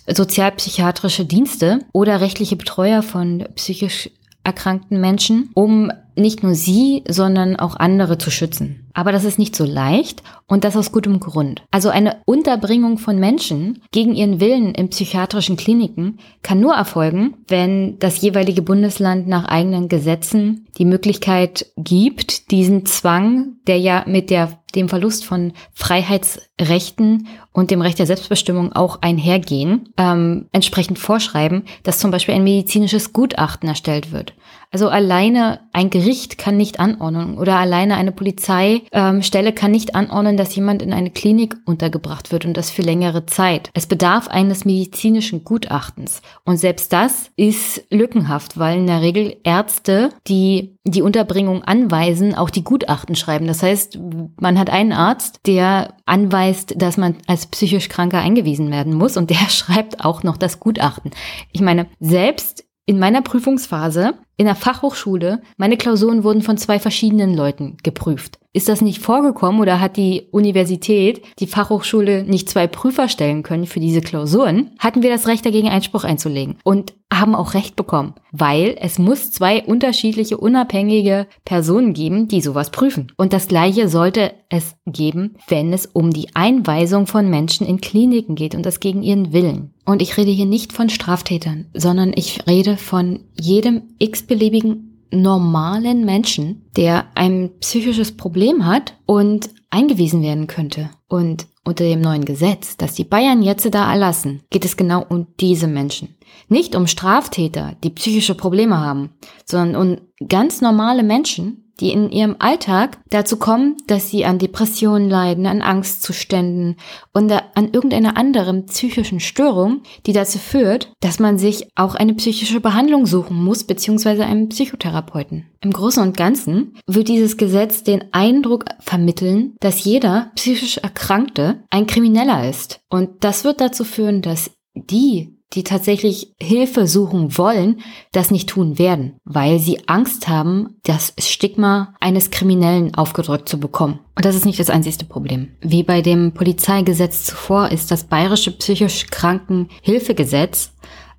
sozialpsychiatrische Dienste oder rechtliche Betreuer von psychisch erkrankten Menschen, um nicht nur sie, sondern auch andere zu schützen. Aber das ist nicht so leicht und das aus gutem Grund. Also eine Unterbringung von Menschen gegen ihren Willen in psychiatrischen Kliniken kann nur erfolgen, wenn das jeweilige Bundesland nach eigenen Gesetzen die Möglichkeit gibt, diesen Zwang, der ja mit der, dem Verlust von Freiheitsrechten und dem Recht der Selbstbestimmung auch einhergehen, ähm, entsprechend vorschreiben, dass zum Beispiel ein medizinisches Gutachten erstellt wird. Also alleine ein Gericht kann nicht anordnen oder alleine eine Polizeistelle ähm, kann nicht anordnen, dass jemand in eine Klinik untergebracht wird und das für längere Zeit. Es bedarf eines medizinischen Gutachtens. Und selbst das ist lückenhaft, weil in der Regel Ärzte, die die Unterbringung anweisen, auch die Gutachten schreiben. Das heißt, man hat einen Arzt, der anweist, dass man als psychisch Kranker eingewiesen werden muss und der schreibt auch noch das Gutachten. Ich meine, selbst in meiner Prüfungsphase in der Fachhochschule, meine Klausuren wurden von zwei verschiedenen Leuten geprüft. Ist das nicht vorgekommen oder hat die Universität, die Fachhochschule nicht zwei Prüfer stellen können für diese Klausuren, hatten wir das Recht dagegen Einspruch einzulegen und haben auch Recht bekommen, weil es muss zwei unterschiedliche unabhängige Personen geben, die sowas prüfen. Und das gleiche sollte es geben, wenn es um die Einweisung von Menschen in Kliniken geht und das gegen ihren Willen. Und ich rede hier nicht von Straftätern, sondern ich rede von jedem x-beliebigen normalen Menschen, der ein psychisches Problem hat und eingewiesen werden könnte. Und unter dem neuen Gesetz, das die Bayern jetzt da erlassen, geht es genau um diese Menschen. Nicht um Straftäter, die psychische Probleme haben, sondern um ganz normale Menschen, die in ihrem Alltag dazu kommen, dass sie an Depressionen leiden, an Angstzuständen und an irgendeiner anderen psychischen Störung, die dazu führt, dass man sich auch eine psychische Behandlung suchen muss, beziehungsweise einen Psychotherapeuten. Im Großen und Ganzen wird dieses Gesetz den Eindruck vermitteln, dass jeder psychisch Erkrankte ein Krimineller ist. Und das wird dazu führen, dass die, die tatsächlich Hilfe suchen wollen, das nicht tun werden, weil sie Angst haben, das Stigma eines Kriminellen aufgedrückt zu bekommen. Und das ist nicht das einzigste Problem. Wie bei dem Polizeigesetz zuvor ist das bayerische psychisch Krankenhilfegesetz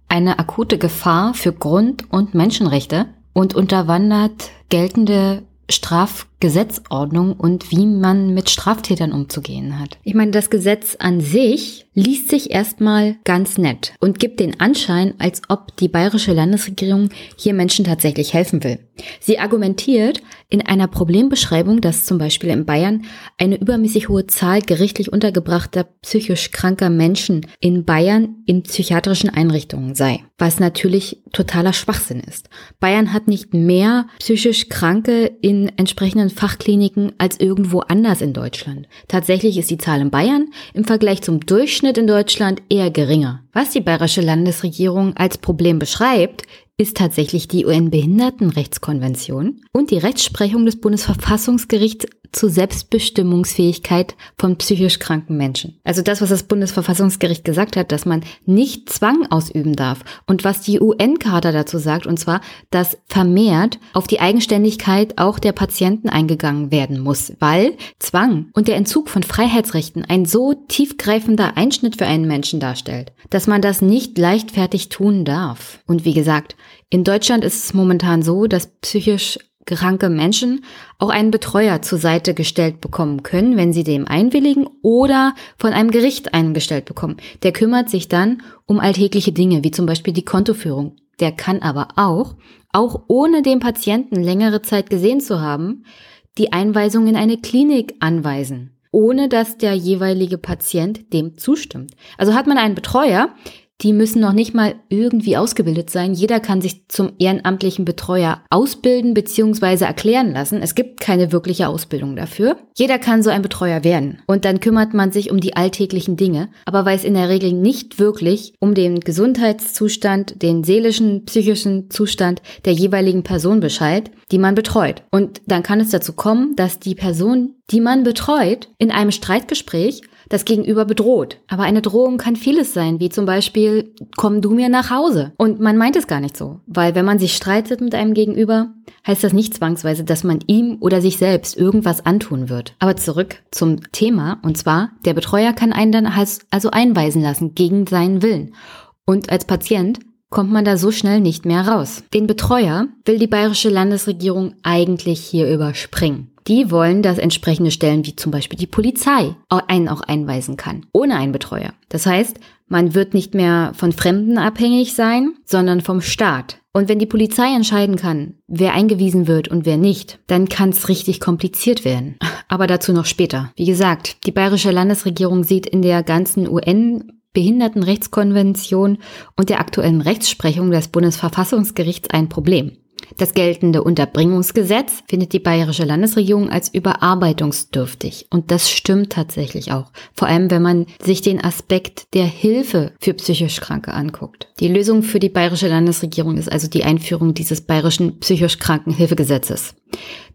eine akute Gefahr für Grund- und Menschenrechte und unterwandert geltende Strafgesetzordnung und wie man mit Straftätern umzugehen hat. Ich meine, das Gesetz an sich liest sich erstmal ganz nett und gibt den Anschein, als ob die bayerische Landesregierung hier Menschen tatsächlich helfen will. Sie argumentiert in einer Problembeschreibung, dass zum Beispiel in Bayern eine übermäßig hohe Zahl gerichtlich untergebrachter psychisch kranker Menschen in Bayern in psychiatrischen Einrichtungen sei, was natürlich totaler Schwachsinn ist. Bayern hat nicht mehr psychisch Kranke in entsprechenden Fachkliniken als irgendwo anders in Deutschland. Tatsächlich ist die Zahl in Bayern im Vergleich zum Durchschnitt in Deutschland eher geringer. Was die bayerische Landesregierung als Problem beschreibt, ist tatsächlich die UN-Behindertenrechtskonvention und die Rechtsprechung des Bundesverfassungsgerichts zur Selbstbestimmungsfähigkeit von psychisch kranken Menschen. Also das, was das Bundesverfassungsgericht gesagt hat, dass man nicht Zwang ausüben darf und was die UN-Charta dazu sagt, und zwar, dass vermehrt auf die Eigenständigkeit auch der Patienten eingegangen werden muss, weil Zwang und der Entzug von Freiheitsrechten ein so tiefgreifender Einschnitt für einen Menschen darstellt, dass man das nicht leichtfertig tun darf. Und wie gesagt, in Deutschland ist es momentan so, dass psychisch kranke Menschen auch einen Betreuer zur Seite gestellt bekommen können, wenn sie dem einwilligen oder von einem Gericht eingestellt bekommen. Der kümmert sich dann um alltägliche Dinge, wie zum Beispiel die Kontoführung. Der kann aber auch, auch ohne den Patienten längere Zeit gesehen zu haben, die Einweisung in eine Klinik anweisen, ohne dass der jeweilige Patient dem zustimmt. Also hat man einen Betreuer, die müssen noch nicht mal irgendwie ausgebildet sein. Jeder kann sich zum ehrenamtlichen Betreuer ausbilden bzw. erklären lassen. Es gibt keine wirkliche Ausbildung dafür. Jeder kann so ein Betreuer werden. Und dann kümmert man sich um die alltäglichen Dinge, aber weiß in der Regel nicht wirklich um den Gesundheitszustand, den seelischen, psychischen Zustand der jeweiligen Person Bescheid, die man betreut. Und dann kann es dazu kommen, dass die Person, die man betreut, in einem Streitgespräch das Gegenüber bedroht. Aber eine Drohung kann vieles sein, wie zum Beispiel, komm du mir nach Hause. Und man meint es gar nicht so, weil wenn man sich streitet mit einem Gegenüber, heißt das nicht zwangsweise, dass man ihm oder sich selbst irgendwas antun wird. Aber zurück zum Thema, und zwar, der Betreuer kann einen dann also einweisen lassen gegen seinen Willen. Und als Patient kommt man da so schnell nicht mehr raus. Den Betreuer will die bayerische Landesregierung eigentlich hier überspringen. Die wollen, dass entsprechende Stellen wie zum Beispiel die Polizei einen auch einweisen kann, ohne einen Betreuer. Das heißt, man wird nicht mehr von Fremden abhängig sein, sondern vom Staat. Und wenn die Polizei entscheiden kann, wer eingewiesen wird und wer nicht, dann kann es richtig kompliziert werden. Aber dazu noch später. Wie gesagt, die bayerische Landesregierung sieht in der ganzen UN Behindertenrechtskonvention und der aktuellen Rechtsprechung des Bundesverfassungsgerichts ein Problem. Das geltende Unterbringungsgesetz findet die bayerische Landesregierung als überarbeitungsdürftig. Und das stimmt tatsächlich auch. Vor allem, wenn man sich den Aspekt der Hilfe für psychisch Kranke anguckt. Die Lösung für die bayerische Landesregierung ist also die Einführung dieses bayerischen psychisch Krankenhilfegesetzes.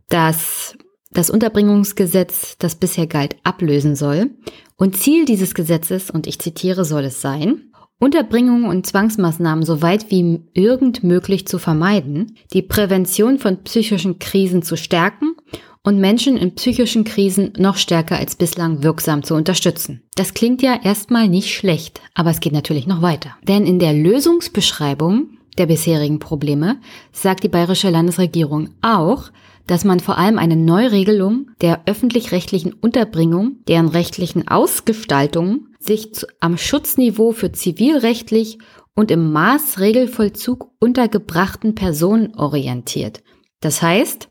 Das das Unterbringungsgesetz, das bisher galt, ablösen soll. Und Ziel dieses Gesetzes, und ich zitiere, soll es sein, Unterbringung und Zwangsmaßnahmen so weit wie irgend möglich zu vermeiden, die Prävention von psychischen Krisen zu stärken und Menschen in psychischen Krisen noch stärker als bislang wirksam zu unterstützen. Das klingt ja erstmal nicht schlecht, aber es geht natürlich noch weiter. Denn in der Lösungsbeschreibung der bisherigen Probleme sagt die bayerische Landesregierung auch, dass man vor allem eine Neuregelung der öffentlich-rechtlichen Unterbringung, deren rechtlichen Ausgestaltung sich zu, am Schutzniveau für zivilrechtlich und im Maßregelvollzug untergebrachten Personen orientiert. Das heißt,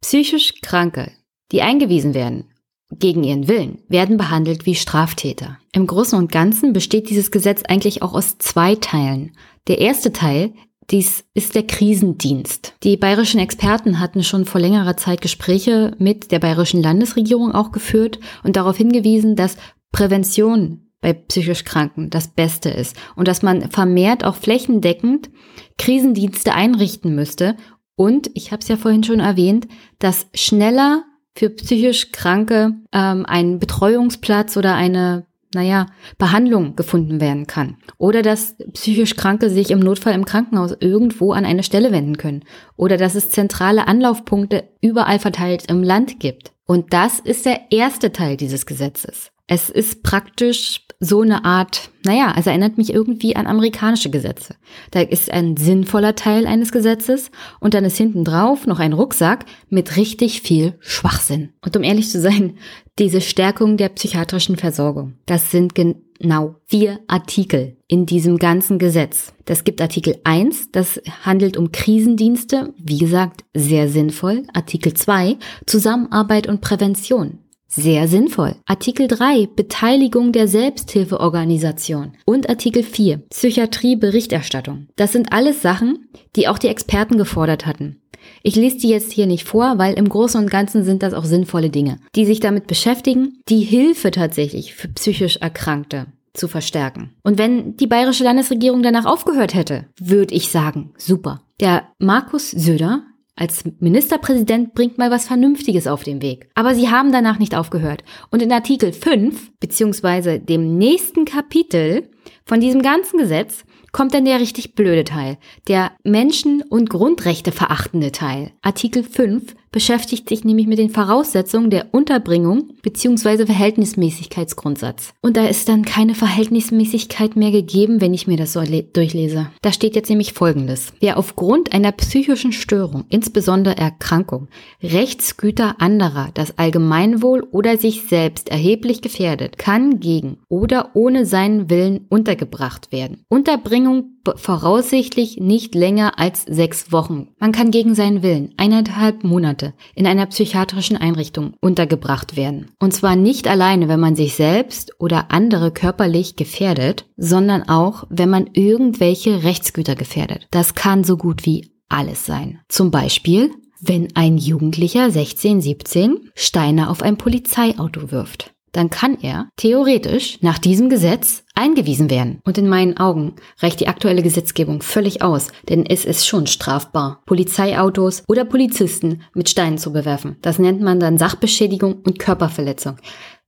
psychisch Kranke, die eingewiesen werden, gegen ihren Willen, werden behandelt wie Straftäter. Im Großen und Ganzen besteht dieses Gesetz eigentlich auch aus zwei Teilen. Der erste Teil dies ist der Krisendienst. Die bayerischen Experten hatten schon vor längerer Zeit Gespräche mit der bayerischen Landesregierung auch geführt und darauf hingewiesen, dass Prävention bei psychisch Kranken das Beste ist und dass man vermehrt auch flächendeckend Krisendienste einrichten müsste. Und ich habe es ja vorhin schon erwähnt, dass schneller für psychisch Kranke ähm, ein Betreuungsplatz oder eine naja, Behandlung gefunden werden kann. Oder dass psychisch Kranke sich im Notfall im Krankenhaus irgendwo an eine Stelle wenden können. Oder dass es zentrale Anlaufpunkte überall verteilt im Land gibt. Und das ist der erste Teil dieses Gesetzes. Es ist praktisch so eine Art, naja, es erinnert mich irgendwie an amerikanische Gesetze. Da ist ein sinnvoller Teil eines Gesetzes und dann ist hinten drauf noch ein Rucksack mit richtig viel Schwachsinn. Und um ehrlich zu sein, diese Stärkung der psychiatrischen Versorgung, das sind genau vier Artikel in diesem ganzen Gesetz. Das gibt Artikel 1, das handelt um Krisendienste, wie gesagt, sehr sinnvoll. Artikel 2, Zusammenarbeit und Prävention. Sehr sinnvoll. Artikel 3 Beteiligung der Selbsthilfeorganisation und Artikel 4 Psychiatrie Berichterstattung. Das sind alles Sachen, die auch die Experten gefordert hatten. Ich lese die jetzt hier nicht vor, weil im Großen und Ganzen sind das auch sinnvolle Dinge, die sich damit beschäftigen, die Hilfe tatsächlich für psychisch Erkrankte zu verstärken. Und wenn die bayerische Landesregierung danach aufgehört hätte, würde ich sagen, super. Der Markus Söder als Ministerpräsident bringt mal was Vernünftiges auf den Weg. Aber sie haben danach nicht aufgehört. Und in Artikel 5, beziehungsweise dem nächsten Kapitel von diesem ganzen Gesetz, kommt dann der richtig blöde Teil, der Menschen- und Grundrechte verachtende Teil. Artikel 5 beschäftigt sich nämlich mit den Voraussetzungen der Unterbringung bzw. Verhältnismäßigkeitsgrundsatz. Und da ist dann keine Verhältnismäßigkeit mehr gegeben, wenn ich mir das so durchlese. Da steht jetzt nämlich Folgendes. Wer aufgrund einer psychischen Störung, insbesondere Erkrankung, Rechtsgüter anderer, das Allgemeinwohl oder sich selbst erheblich gefährdet, kann gegen oder ohne seinen Willen untergebracht werden. Unterbringung voraussichtlich nicht länger als sechs Wochen. Man kann gegen seinen Willen eineinhalb Monate in einer psychiatrischen Einrichtung untergebracht werden. Und zwar nicht alleine, wenn man sich selbst oder andere körperlich gefährdet, sondern auch, wenn man irgendwelche Rechtsgüter gefährdet. Das kann so gut wie alles sein. Zum Beispiel, wenn ein Jugendlicher 16, 17 Steine auf ein Polizeiauto wirft dann kann er theoretisch nach diesem Gesetz eingewiesen werden. Und in meinen Augen reicht die aktuelle Gesetzgebung völlig aus, denn es ist schon strafbar, Polizeiautos oder Polizisten mit Steinen zu bewerfen. Das nennt man dann Sachbeschädigung und Körperverletzung.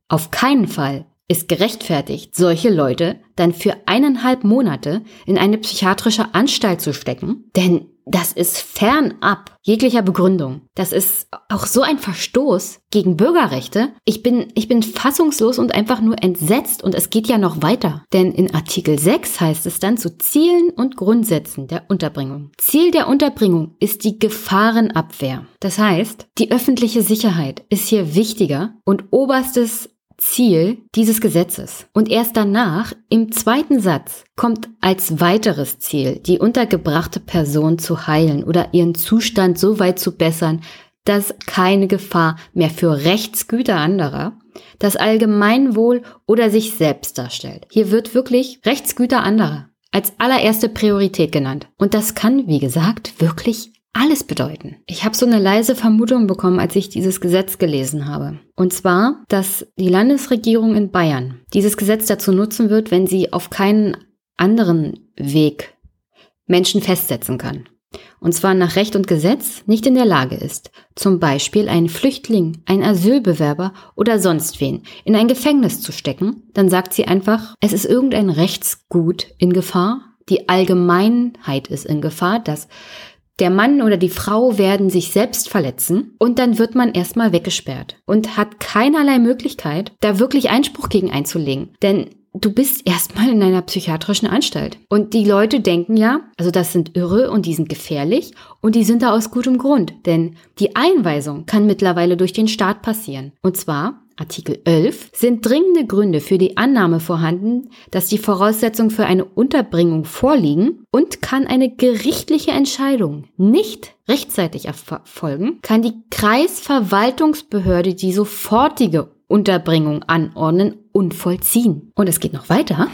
Auf keinen Fall ist gerechtfertigt, solche Leute dann für eineinhalb Monate in eine psychiatrische Anstalt zu stecken, denn das ist fernab jeglicher Begründung. Das ist auch so ein Verstoß gegen Bürgerrechte. Ich bin, ich bin fassungslos und einfach nur entsetzt und es geht ja noch weiter. Denn in Artikel 6 heißt es dann zu Zielen und Grundsätzen der Unterbringung. Ziel der Unterbringung ist die Gefahrenabwehr. Das heißt, die öffentliche Sicherheit ist hier wichtiger und oberstes Ziel dieses Gesetzes. Und erst danach, im zweiten Satz, kommt als weiteres Ziel, die untergebrachte Person zu heilen oder ihren Zustand so weit zu bessern, dass keine Gefahr mehr für Rechtsgüter anderer, das Allgemeinwohl oder sich selbst darstellt. Hier wird wirklich Rechtsgüter anderer als allererste Priorität genannt. Und das kann, wie gesagt, wirklich alles bedeuten. Ich habe so eine leise Vermutung bekommen, als ich dieses Gesetz gelesen habe. Und zwar, dass die Landesregierung in Bayern dieses Gesetz dazu nutzen wird, wenn sie auf keinen anderen Weg Menschen festsetzen kann. Und zwar nach Recht und Gesetz nicht in der Lage ist, zum Beispiel einen Flüchtling, einen Asylbewerber oder sonst wen in ein Gefängnis zu stecken, dann sagt sie einfach, es ist irgendein Rechtsgut in Gefahr, die Allgemeinheit ist in Gefahr, dass der Mann oder die Frau werden sich selbst verletzen und dann wird man erstmal weggesperrt und hat keinerlei Möglichkeit, da wirklich Einspruch gegen einzulegen. Denn du bist erstmal in einer psychiatrischen Anstalt. Und die Leute denken ja, also das sind Irre und die sind gefährlich und die sind da aus gutem Grund. Denn die Einweisung kann mittlerweile durch den Staat passieren. Und zwar Artikel 11 sind dringende Gründe für die Annahme vorhanden, dass die Voraussetzungen für eine Unterbringung vorliegen und kann eine gerichtliche Entscheidung nicht rechtzeitig erfolgen, kann die Kreisverwaltungsbehörde die sofortige Unterbringung anordnen und vollziehen. Und es geht noch weiter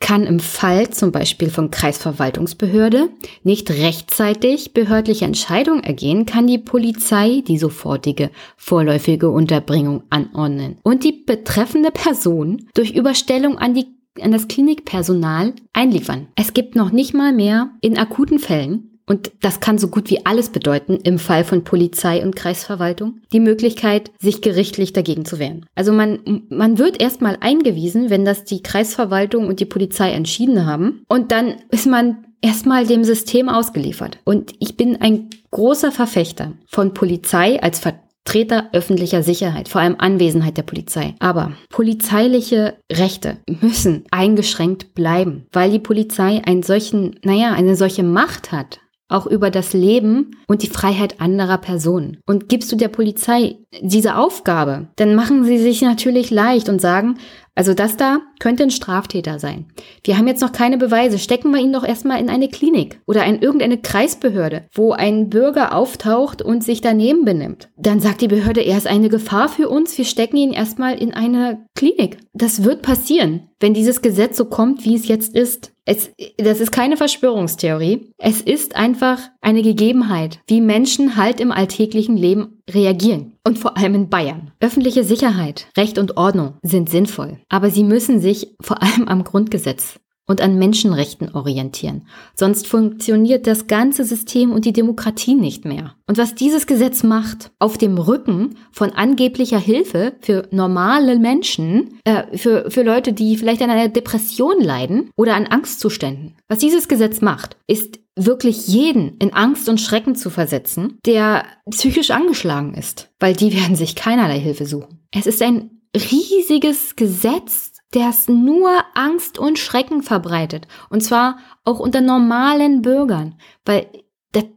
kann im Fall zum Beispiel von Kreisverwaltungsbehörde nicht rechtzeitig behördliche Entscheidung ergehen, kann die Polizei die sofortige vorläufige Unterbringung anordnen und die betreffende Person durch Überstellung an die an das Klinikpersonal einliefern. Es gibt noch nicht mal mehr in akuten Fällen und das kann so gut wie alles bedeuten im Fall von Polizei und Kreisverwaltung, die Möglichkeit, sich gerichtlich dagegen zu wehren. Also man, man wird erstmal eingewiesen, wenn das die Kreisverwaltung und die Polizei entschieden haben und dann ist man erstmal dem System ausgeliefert. Und ich bin ein großer Verfechter von Polizei als Vertreter öffentlicher Sicherheit, vor allem Anwesenheit der Polizei. Aber polizeiliche Rechte müssen eingeschränkt bleiben, weil die Polizei einen solchen, naja, eine solche Macht hat, auch über das Leben und die Freiheit anderer Personen. Und gibst du der Polizei diese Aufgabe, dann machen sie sich natürlich leicht und sagen, also das da könnte ein Straftäter sein. Wir haben jetzt noch keine Beweise. Stecken wir ihn doch erstmal in eine Klinik oder in irgendeine Kreisbehörde, wo ein Bürger auftaucht und sich daneben benimmt. Dann sagt die Behörde, er ist eine Gefahr für uns. Wir stecken ihn erstmal in eine Klinik. Das wird passieren, wenn dieses Gesetz so kommt, wie es jetzt ist. Es, das ist keine Verschwörungstheorie. Es ist einfach eine Gegebenheit, wie Menschen halt im alltäglichen Leben reagieren. Und vor allem in Bayern. Öffentliche Sicherheit, Recht und Ordnung sind sinnvoll. Aber sie müssen sich vor allem am Grundgesetz und an Menschenrechten orientieren. Sonst funktioniert das ganze System und die Demokratie nicht mehr. Und was dieses Gesetz macht, auf dem Rücken von angeblicher Hilfe für normale Menschen, äh, für, für Leute, die vielleicht an einer Depression leiden oder an Angstzuständen, was dieses Gesetz macht, ist wirklich jeden in Angst und Schrecken zu versetzen, der psychisch angeschlagen ist, weil die werden sich keinerlei Hilfe suchen. Es ist ein riesiges Gesetz, das nur Angst und Schrecken verbreitet. Und zwar auch unter normalen Bürgern. Weil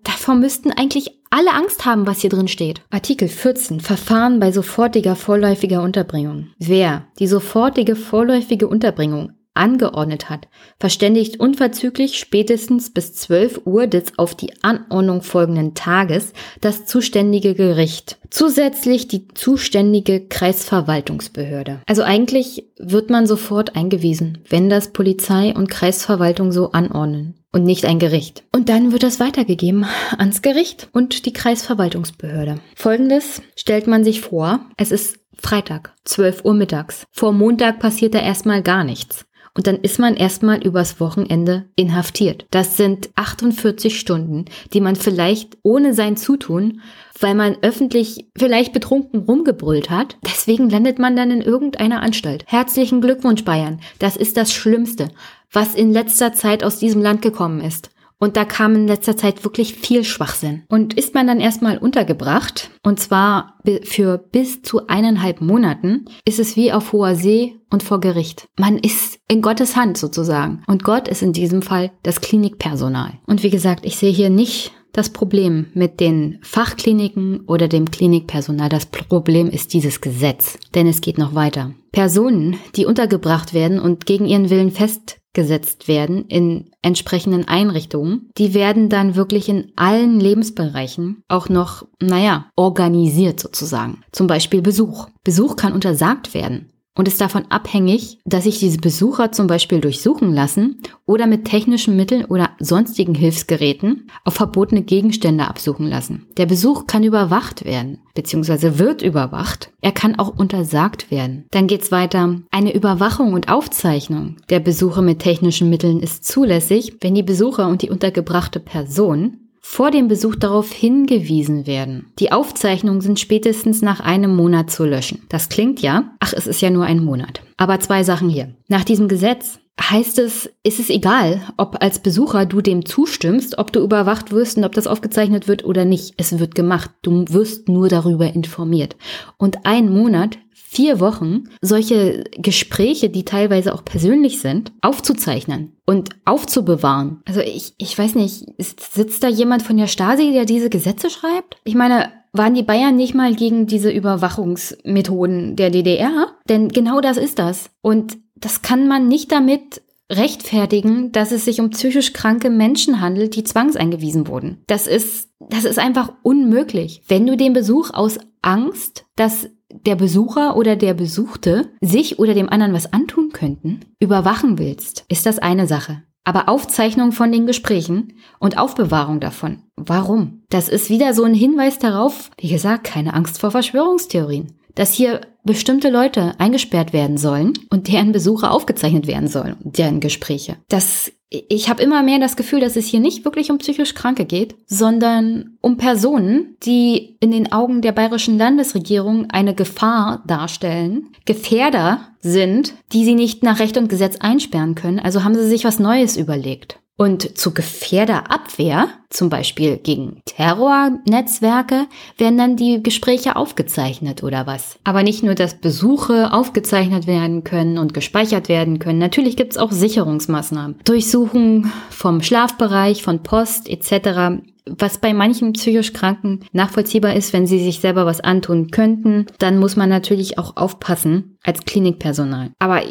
davor müssten eigentlich alle Angst haben, was hier drin steht. Artikel 14. Verfahren bei sofortiger vorläufiger Unterbringung. Wer die sofortige vorläufige Unterbringung angeordnet hat, verständigt unverzüglich spätestens bis 12 Uhr des auf die Anordnung folgenden Tages das zuständige Gericht. Zusätzlich die zuständige Kreisverwaltungsbehörde. Also eigentlich wird man sofort eingewiesen, wenn das Polizei und Kreisverwaltung so anordnen und nicht ein Gericht. Und dann wird das weitergegeben ans Gericht und die Kreisverwaltungsbehörde. Folgendes stellt man sich vor, es ist Freitag, 12 Uhr mittags. Vor Montag passiert da erstmal gar nichts und dann ist man erstmal übers Wochenende inhaftiert. Das sind 48 Stunden, die man vielleicht ohne sein Zutun, weil man öffentlich vielleicht betrunken rumgebrüllt hat, deswegen landet man dann in irgendeiner Anstalt. Herzlichen Glückwunsch Bayern, das ist das Schlimmste, was in letzter Zeit aus diesem Land gekommen ist. Und da kam in letzter Zeit wirklich viel Schwachsinn. Und ist man dann erstmal untergebracht, und zwar für bis zu eineinhalb Monaten, ist es wie auf hoher See und vor Gericht. Man ist in Gottes Hand sozusagen. Und Gott ist in diesem Fall das Klinikpersonal. Und wie gesagt, ich sehe hier nicht das Problem mit den Fachkliniken oder dem Klinikpersonal. Das Problem ist dieses Gesetz. Denn es geht noch weiter. Personen, die untergebracht werden und gegen ihren Willen fest gesetzt werden in entsprechenden Einrichtungen, die werden dann wirklich in allen Lebensbereichen auch noch, naja, organisiert sozusagen. Zum Beispiel Besuch. Besuch kann untersagt werden und ist davon abhängig, dass sich diese Besucher zum Beispiel durchsuchen lassen oder mit technischen Mitteln oder sonstigen Hilfsgeräten auf verbotene Gegenstände absuchen lassen. Der Besuch kann überwacht werden, beziehungsweise wird überwacht. Er kann auch untersagt werden. Dann geht's weiter. Eine Überwachung und Aufzeichnung der Besuche mit technischen Mitteln ist zulässig, wenn die Besucher und die untergebrachte Person vor dem Besuch darauf hingewiesen werden. Die Aufzeichnungen sind spätestens nach einem Monat zu löschen. Das klingt ja, ach, es ist ja nur ein Monat. Aber zwei Sachen hier. Nach diesem Gesetz heißt es, ist es egal, ob als Besucher du dem zustimmst, ob du überwacht wirst und ob das aufgezeichnet wird oder nicht. Es wird gemacht. Du wirst nur darüber informiert. Und ein Monat vier Wochen solche Gespräche, die teilweise auch persönlich sind, aufzuzeichnen und aufzubewahren. Also ich, ich weiß nicht, sitzt da jemand von der Stasi, der diese Gesetze schreibt? Ich meine, waren die Bayern nicht mal gegen diese Überwachungsmethoden der DDR? Denn genau das ist das. Und das kann man nicht damit rechtfertigen, dass es sich um psychisch kranke Menschen handelt, die zwangseingewiesen wurden. Das ist, das ist einfach unmöglich. Wenn du den Besuch aus Angst, dass der Besucher oder der Besuchte sich oder dem anderen was antun könnten, überwachen willst, ist das eine Sache. Aber Aufzeichnung von den Gesprächen und Aufbewahrung davon. Warum? Das ist wieder so ein Hinweis darauf, wie gesagt, keine Angst vor Verschwörungstheorien. Dass hier bestimmte Leute eingesperrt werden sollen und deren Besuche aufgezeichnet werden sollen, deren Gespräche. Das ich habe immer mehr das Gefühl, dass es hier nicht wirklich um psychisch Kranke geht, sondern um Personen, die in den Augen der bayerischen Landesregierung eine Gefahr darstellen, Gefährder sind, die sie nicht nach Recht und Gesetz einsperren können. Also haben sie sich was Neues überlegt. Und zur Gefährderabwehr, zum Beispiel gegen Terrornetzwerke, werden dann die Gespräche aufgezeichnet oder was. Aber nicht nur, dass Besuche aufgezeichnet werden können und gespeichert werden können. Natürlich gibt es auch Sicherungsmaßnahmen. Durchsuchen vom Schlafbereich, von Post etc. Was bei manchen psychisch Kranken nachvollziehbar ist, wenn sie sich selber was antun könnten, dann muss man natürlich auch aufpassen als Klinikpersonal. Aber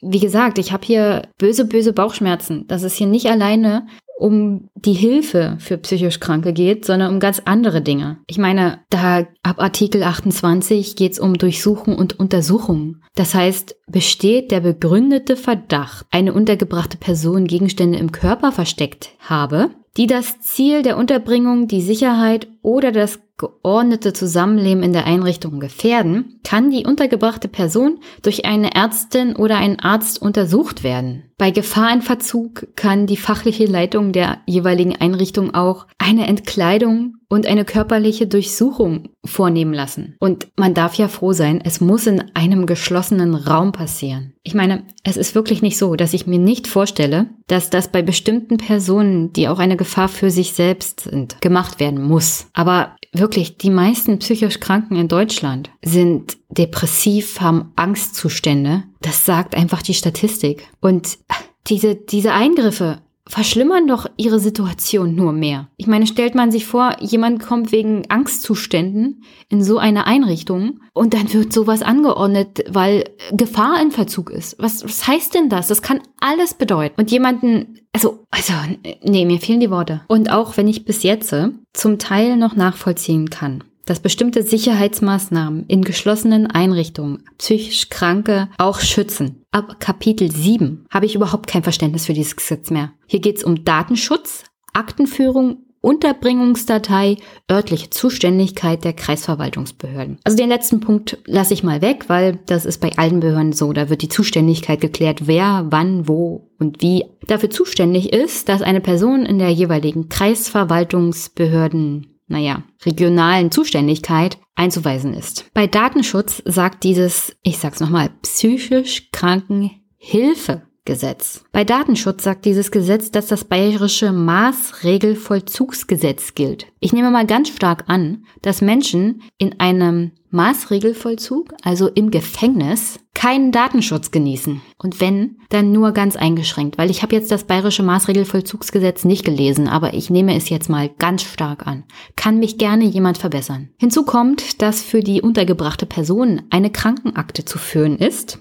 wie gesagt, ich habe hier böse, böse Bauchschmerzen, dass es hier nicht alleine um die Hilfe für psychisch Kranke geht, sondern um ganz andere Dinge. Ich meine, da ab Artikel 28 geht es um Durchsuchen und Untersuchung. Das heißt, besteht der begründete Verdacht, eine untergebrachte Person Gegenstände im Körper versteckt habe, die das Ziel der Unterbringung, die Sicherheit oder das geordnete Zusammenleben in der Einrichtung gefährden, kann die untergebrachte Person durch eine Ärztin oder einen Arzt untersucht werden. Bei Gefahr in Verzug kann die fachliche Leitung der jeweiligen Einrichtung auch eine Entkleidung und eine körperliche Durchsuchung vornehmen lassen. Und man darf ja froh sein, es muss in einem geschlossenen Raum passieren. Ich meine, es ist wirklich nicht so, dass ich mir nicht vorstelle, dass das bei bestimmten Personen, die auch eine Gefahr für sich selbst sind, gemacht werden muss. Aber wirklich, die meisten psychisch Kranken in Deutschland sind depressiv, haben Angstzustände. Das sagt einfach die Statistik. Und diese, diese Eingriffe verschlimmern doch ihre Situation nur mehr. Ich meine, stellt man sich vor, jemand kommt wegen Angstzuständen in so eine Einrichtung und dann wird sowas angeordnet, weil Gefahr in Verzug ist. Was, was heißt denn das? Das kann alles bedeuten. Und jemanden, also, also, nee, mir fehlen die Worte. Und auch wenn ich bis jetzt zum Teil noch nachvollziehen kann, dass bestimmte Sicherheitsmaßnahmen in geschlossenen Einrichtungen psychisch Kranke auch schützen. Ab Kapitel 7 habe ich überhaupt kein Verständnis für dieses Gesetz mehr. Hier geht es um Datenschutz, Aktenführung, Unterbringungsdatei, örtliche Zuständigkeit der Kreisverwaltungsbehörden. Also den letzten Punkt lasse ich mal weg, weil das ist bei allen Behörden so. Da wird die Zuständigkeit geklärt, wer, wann, wo und wie dafür zuständig ist, dass eine Person in der jeweiligen Kreisverwaltungsbehörden naja, regionalen Zuständigkeit einzuweisen ist. Bei Datenschutz sagt dieses, ich sag's nochmal, psychisch kranken Hilfegesetz. Bei Datenschutz sagt dieses Gesetz, dass das bayerische Maßregelvollzugsgesetz gilt. Ich nehme mal ganz stark an, dass Menschen in einem Maßregelvollzug, also im Gefängnis, keinen Datenschutz genießen. Und wenn, dann nur ganz eingeschränkt, weil ich habe jetzt das bayerische Maßregelvollzugsgesetz nicht gelesen, aber ich nehme es jetzt mal ganz stark an. Kann mich gerne jemand verbessern. Hinzu kommt, dass für die untergebrachte Person eine Krankenakte zu führen ist,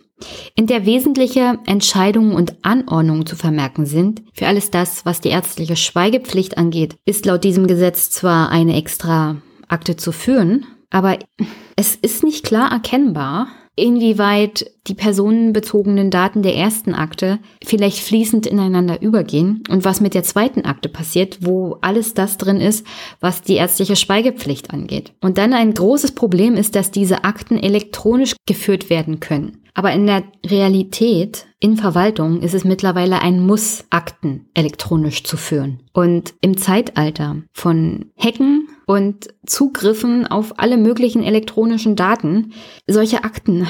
in der wesentliche Entscheidungen und Anordnungen zu vermerken sind. Für alles das, was die ärztliche Schweigepflicht angeht, ist laut diesem Gesetz zwar eine extra Akte zu führen, aber es ist nicht klar erkennbar, inwieweit die personenbezogenen Daten der ersten Akte vielleicht fließend ineinander übergehen und was mit der zweiten Akte passiert, wo alles das drin ist, was die ärztliche Schweigepflicht angeht. Und dann ein großes Problem ist, dass diese Akten elektronisch geführt werden können. Aber in der Realität, in Verwaltung, ist es mittlerweile ein Muss, Akten elektronisch zu führen. Und im Zeitalter von Hacken und Zugriffen auf alle möglichen elektronischen Daten, solche Akten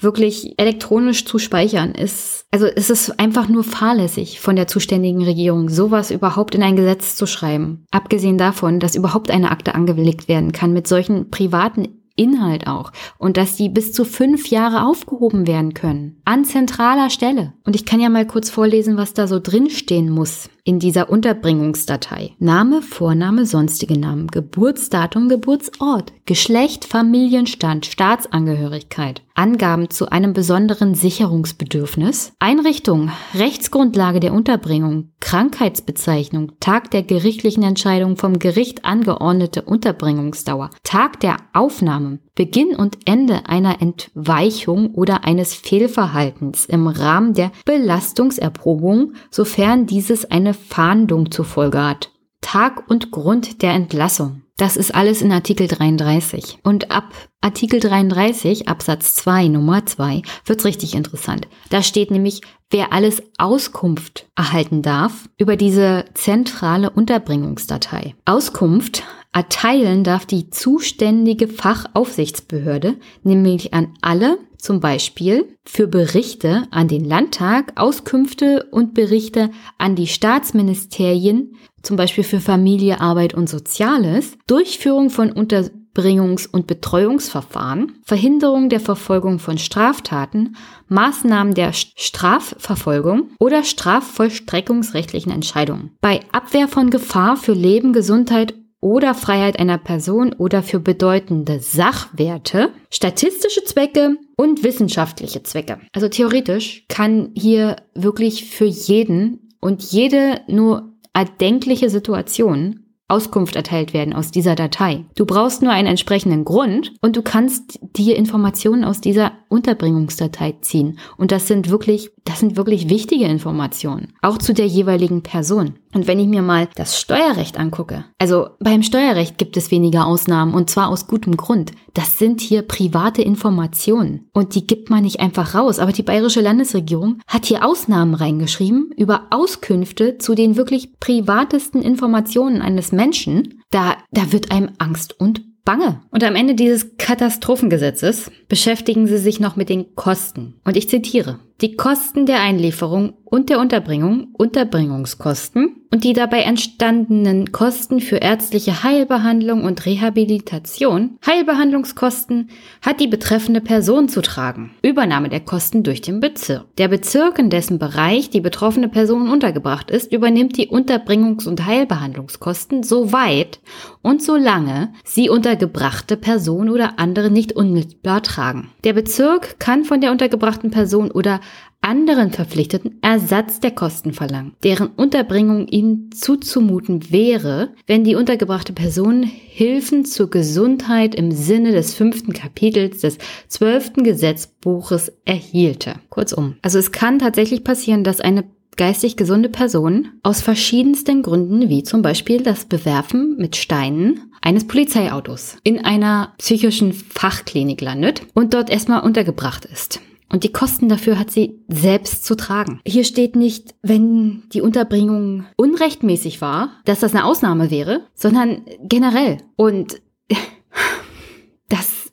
wirklich elektronisch zu speichern, ist, also es ist einfach nur fahrlässig von der zuständigen Regierung, sowas überhaupt in ein Gesetz zu schreiben. Abgesehen davon, dass überhaupt eine Akte angelegt werden kann mit solchen privaten Inhalt auch. Und dass die bis zu fünf Jahre aufgehoben werden können. An zentraler Stelle. Und ich kann ja mal kurz vorlesen, was da so drinstehen muss in dieser Unterbringungsdatei. Name, Vorname, sonstige Namen, Geburtsdatum, Geburtsort, Geschlecht, Familienstand, Staatsangehörigkeit, Angaben zu einem besonderen Sicherungsbedürfnis, Einrichtung, Rechtsgrundlage der Unterbringung, Krankheitsbezeichnung, Tag der gerichtlichen Entscheidung vom Gericht angeordnete Unterbringungsdauer, Tag der Aufnahme, Beginn und Ende einer Entweichung oder eines Fehlverhaltens im Rahmen der Belastungserprobung, sofern dieses eine Fahndung zur Folge hat. Tag und Grund der Entlassung. Das ist alles in Artikel 33. Und ab Artikel 33 Absatz 2 Nummer 2 wird's richtig interessant. Da steht nämlich, wer alles Auskunft erhalten darf über diese zentrale Unterbringungsdatei. Auskunft erteilen darf die zuständige Fachaufsichtsbehörde nämlich an alle, zum Beispiel für Berichte an den Landtag, Auskünfte und Berichte an die Staatsministerien, zum Beispiel für Familie, Arbeit und Soziales, Durchführung von Unterbringungs- und Betreuungsverfahren, Verhinderung der Verfolgung von Straftaten, Maßnahmen der Strafverfolgung oder strafvollstreckungsrechtlichen Entscheidungen. Bei Abwehr von Gefahr für Leben, Gesundheit oder Freiheit einer Person oder für bedeutende Sachwerte, statistische Zwecke und wissenschaftliche Zwecke. Also theoretisch kann hier wirklich für jeden und jede nur erdenkliche Situation Auskunft erteilt werden aus dieser Datei. Du brauchst nur einen entsprechenden Grund und du kannst dir Informationen aus dieser Unterbringungsdatei ziehen. Und das sind wirklich, das sind wirklich wichtige Informationen. Auch zu der jeweiligen Person. Und wenn ich mir mal das Steuerrecht angucke, also beim Steuerrecht gibt es weniger Ausnahmen und zwar aus gutem Grund. Das sind hier private Informationen und die gibt man nicht einfach raus. Aber die bayerische Landesregierung hat hier Ausnahmen reingeschrieben über Auskünfte zu den wirklich privatesten Informationen eines Menschen. Da, da wird einem Angst und Bange. Und am Ende dieses Katastrophengesetzes beschäftigen sie sich noch mit den Kosten. Und ich zitiere. Die Kosten der Einlieferung und der Unterbringung, Unterbringungskosten und die dabei entstandenen Kosten für ärztliche Heilbehandlung und Rehabilitation, Heilbehandlungskosten, hat die betreffende Person zu tragen. Übernahme der Kosten durch den Bezirk. Der Bezirk, in dessen Bereich die betroffene Person untergebracht ist, übernimmt die Unterbringungs- und Heilbehandlungskosten soweit und solange sie untergebrachte Person oder andere nicht unmittelbar tragen. Der Bezirk kann von der untergebrachten Person oder anderen Verpflichteten Ersatz der Kosten verlangen, deren Unterbringung ihnen zuzumuten wäre, wenn die untergebrachte Person Hilfen zur Gesundheit im Sinne des fünften Kapitels des zwölften Gesetzbuches erhielte. Kurzum, also es kann tatsächlich passieren, dass eine geistig gesunde Person aus verschiedensten Gründen, wie zum Beispiel das Bewerfen mit Steinen eines Polizeiautos, in einer psychischen Fachklinik landet und dort erstmal untergebracht ist. Und die Kosten dafür hat sie selbst zu tragen. Hier steht nicht, wenn die Unterbringung unrechtmäßig war, dass das eine Ausnahme wäre, sondern generell. Und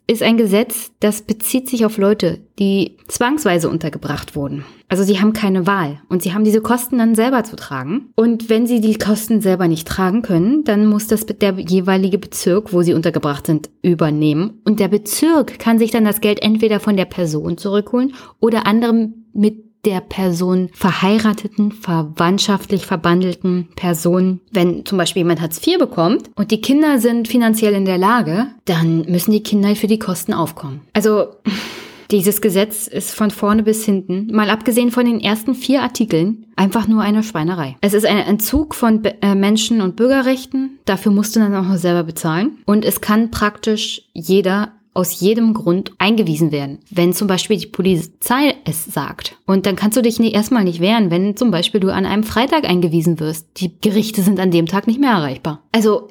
ist ein Gesetz, das bezieht sich auf Leute, die zwangsweise untergebracht wurden. Also sie haben keine Wahl und sie haben diese Kosten dann selber zu tragen. Und wenn sie die Kosten selber nicht tragen können, dann muss das der jeweilige Bezirk, wo sie untergebracht sind, übernehmen. Und der Bezirk kann sich dann das Geld entweder von der Person zurückholen oder anderem mit der Person verheirateten, verwandtschaftlich verbandelten Person. Wenn zum Beispiel jemand Hartz IV bekommt und die Kinder sind finanziell in der Lage, dann müssen die Kinder für die Kosten aufkommen. Also dieses Gesetz ist von vorne bis hinten, mal abgesehen von den ersten vier Artikeln, einfach nur eine Schweinerei. Es ist ein Entzug von äh, Menschen- und Bürgerrechten. Dafür musst du dann auch noch selber bezahlen. Und es kann praktisch jeder aus jedem Grund eingewiesen werden. Wenn zum Beispiel die Polizei es sagt. Und dann kannst du dich nicht, erstmal nicht wehren, wenn zum Beispiel du an einem Freitag eingewiesen wirst. Die Gerichte sind an dem Tag nicht mehr erreichbar. Also,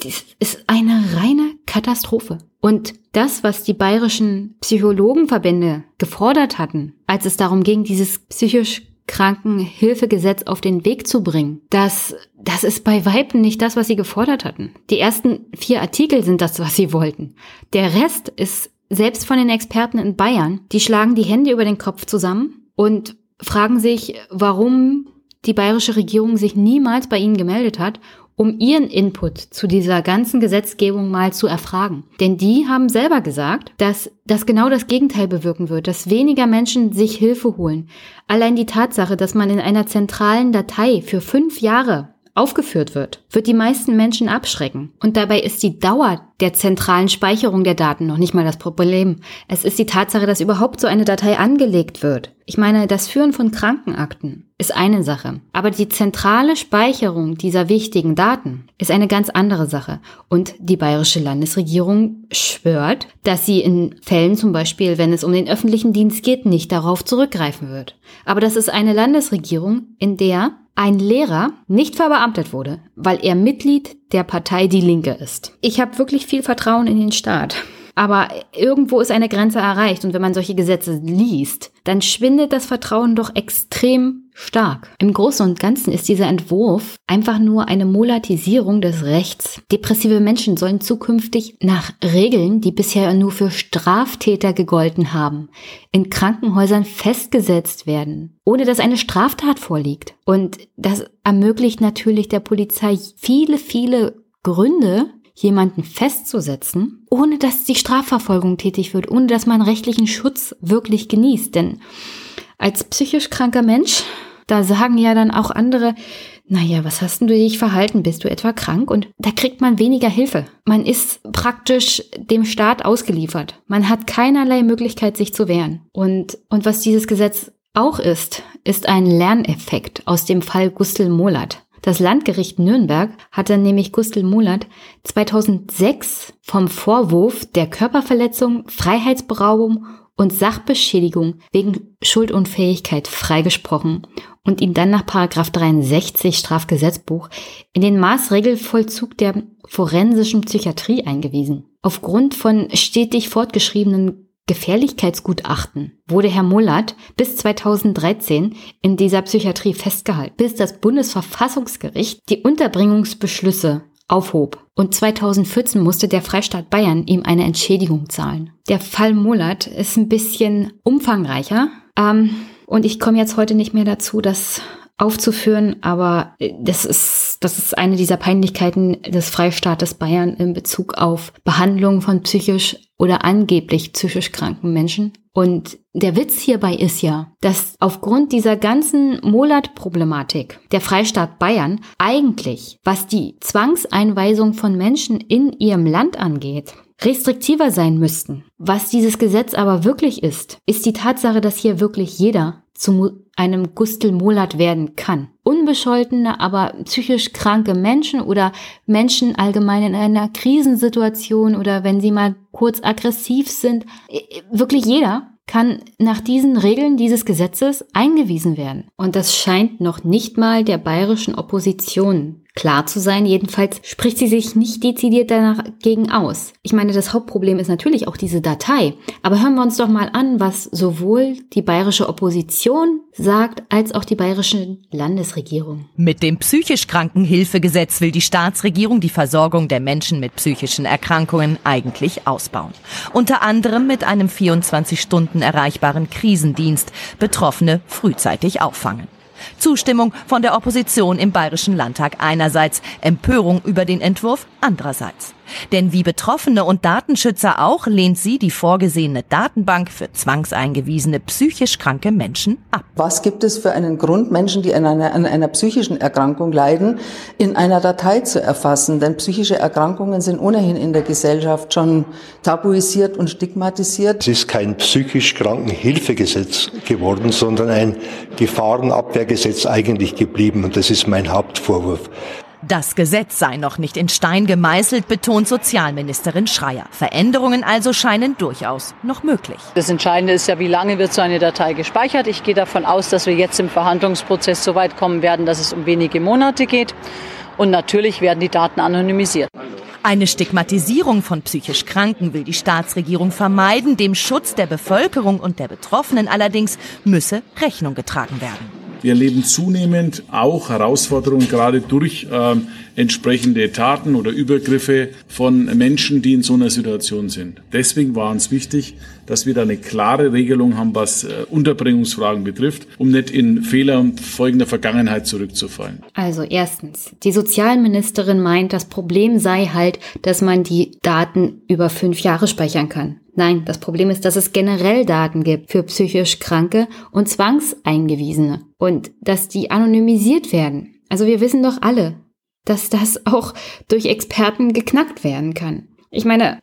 das ist eine reine Katastrophe. Und das, was die bayerischen Psychologenverbände gefordert hatten, als es darum ging, dieses psychisch Krankenhilfegesetz auf den Weg zu bringen. Das, das ist bei Weitem nicht das, was sie gefordert hatten. Die ersten vier Artikel sind das, was sie wollten. Der Rest ist selbst von den Experten in Bayern, die schlagen die Hände über den Kopf zusammen und fragen sich, warum die bayerische Regierung sich niemals bei ihnen gemeldet hat um ihren Input zu dieser ganzen Gesetzgebung mal zu erfragen. Denn die haben selber gesagt, dass das genau das Gegenteil bewirken wird, dass weniger Menschen sich Hilfe holen. Allein die Tatsache, dass man in einer zentralen Datei für fünf Jahre aufgeführt wird, wird die meisten Menschen abschrecken. Und dabei ist die Dauer der zentralen Speicherung der Daten noch nicht mal das Problem. Es ist die Tatsache, dass überhaupt so eine Datei angelegt wird. Ich meine, das Führen von Krankenakten ist eine Sache, aber die zentrale Speicherung dieser wichtigen Daten ist eine ganz andere Sache. Und die bayerische Landesregierung schwört, dass sie in Fällen zum Beispiel, wenn es um den öffentlichen Dienst geht, nicht darauf zurückgreifen wird. Aber das ist eine Landesregierung, in der ein Lehrer nicht verbeamtet wurde, weil er Mitglied der Partei Die Linke ist. Ich habe wirklich viel Vertrauen in den Staat. Aber irgendwo ist eine Grenze erreicht und wenn man solche Gesetze liest, dann schwindet das Vertrauen doch extrem stark. Im Großen und Ganzen ist dieser Entwurf einfach nur eine Molatisierung des Rechts. Depressive Menschen sollen zukünftig nach Regeln, die bisher nur für Straftäter gegolten haben, in Krankenhäusern festgesetzt werden, ohne dass eine Straftat vorliegt. Und das ermöglicht natürlich der Polizei viele, viele Gründe, jemanden festzusetzen, ohne dass die Strafverfolgung tätig wird, ohne dass man rechtlichen Schutz wirklich genießt. Denn als psychisch kranker Mensch, da sagen ja dann auch andere, naja, was hast denn du dich verhalten? Bist du etwa krank? Und da kriegt man weniger Hilfe. Man ist praktisch dem Staat ausgeliefert. Man hat keinerlei Möglichkeit, sich zu wehren. Und, und was dieses Gesetz auch ist, ist ein Lerneffekt aus dem Fall Gustl Molat. Das Landgericht Nürnberg hatte nämlich Gustl Mulat 2006 vom Vorwurf der Körperverletzung, Freiheitsberaubung und Sachbeschädigung wegen Schuldunfähigkeit freigesprochen und ihn dann nach 63 Strafgesetzbuch in den Maßregelvollzug der forensischen Psychiatrie eingewiesen. Aufgrund von stetig fortgeschriebenen Gefährlichkeitsgutachten wurde Herr Mullert bis 2013 in dieser Psychiatrie festgehalten, bis das Bundesverfassungsgericht die Unterbringungsbeschlüsse aufhob. Und 2014 musste der Freistaat Bayern ihm eine Entschädigung zahlen. Der Fall Mullert ist ein bisschen umfangreicher. Ähm, und ich komme jetzt heute nicht mehr dazu, das aufzuführen, aber das ist, das ist eine dieser Peinlichkeiten des Freistaates Bayern in Bezug auf Behandlung von psychisch oder angeblich psychisch kranken Menschen. Und der Witz hierbei ist ja, dass aufgrund dieser ganzen Molat-Problematik der Freistaat Bayern eigentlich, was die Zwangseinweisung von Menschen in ihrem Land angeht, restriktiver sein müssten. Was dieses Gesetz aber wirklich ist, ist die Tatsache, dass hier wirklich jeder zu einem Gustl Molat werden kann. Unbescholtene, aber psychisch kranke Menschen oder Menschen allgemein in einer Krisensituation oder wenn sie mal kurz aggressiv sind, wirklich jeder kann nach diesen Regeln dieses Gesetzes eingewiesen werden. Und das scheint noch nicht mal der bayerischen Opposition klar zu sein. Jedenfalls spricht sie sich nicht dezidiert danach gegen aus. Ich meine, das Hauptproblem ist natürlich auch diese Datei. Aber hören wir uns doch mal an, was sowohl die bayerische Opposition sagt, als auch die bayerische Landesregierung.
Mit dem psychisch Krankenhilfegesetz will die Staatsregierung die Versorgung der Menschen mit psychischen Erkrankungen eigentlich ausbauen. Unter anderem mit einem 24 Stunden erreichbaren Krisendienst Betroffene frühzeitig auffangen. Zustimmung von der Opposition im Bayerischen Landtag einerseits, Empörung über den Entwurf andererseits. Denn wie Betroffene und Datenschützer auch lehnt sie die vorgesehene Datenbank für zwangseingewiesene psychisch kranke Menschen ab.
Was gibt es für einen Grund, Menschen, die an einer, an einer psychischen Erkrankung leiden, in einer Datei zu erfassen? Denn psychische Erkrankungen sind ohnehin in der Gesellschaft schon tabuisiert und stigmatisiert.
Es ist kein psychisch Krankenhilfegesetz geworden, sondern ein Gefahrenabwehrgesetz eigentlich geblieben. Und das ist mein Hauptvorwurf.
Das Gesetz sei noch nicht in Stein gemeißelt, betont Sozialministerin Schreier. Veränderungen also scheinen durchaus noch möglich.
Das Entscheidende ist ja, wie lange wird so eine Datei gespeichert. Ich gehe davon aus, dass wir jetzt im Verhandlungsprozess so weit kommen werden, dass es um wenige Monate geht. Und natürlich werden die Daten anonymisiert.
Eine Stigmatisierung von psychisch Kranken will die Staatsregierung vermeiden. Dem Schutz der Bevölkerung und der Betroffenen allerdings müsse Rechnung getragen werden.
Wir erleben zunehmend auch Herausforderungen, gerade durch äh, entsprechende Taten oder Übergriffe von Menschen, die in so einer Situation sind. Deswegen war uns wichtig, dass wir da eine klare Regelung haben, was äh, Unterbringungsfragen betrifft, um nicht in Fehler folgender Vergangenheit zurückzufallen.
Also erstens, die Sozialministerin meint, das Problem sei halt, dass man die Daten über fünf Jahre speichern kann. Nein, das Problem ist, dass es generell Daten gibt für psychisch Kranke und Zwangseingewiesene und dass die anonymisiert werden. Also wir wissen doch alle, dass das auch durch Experten geknackt werden kann. Ich meine,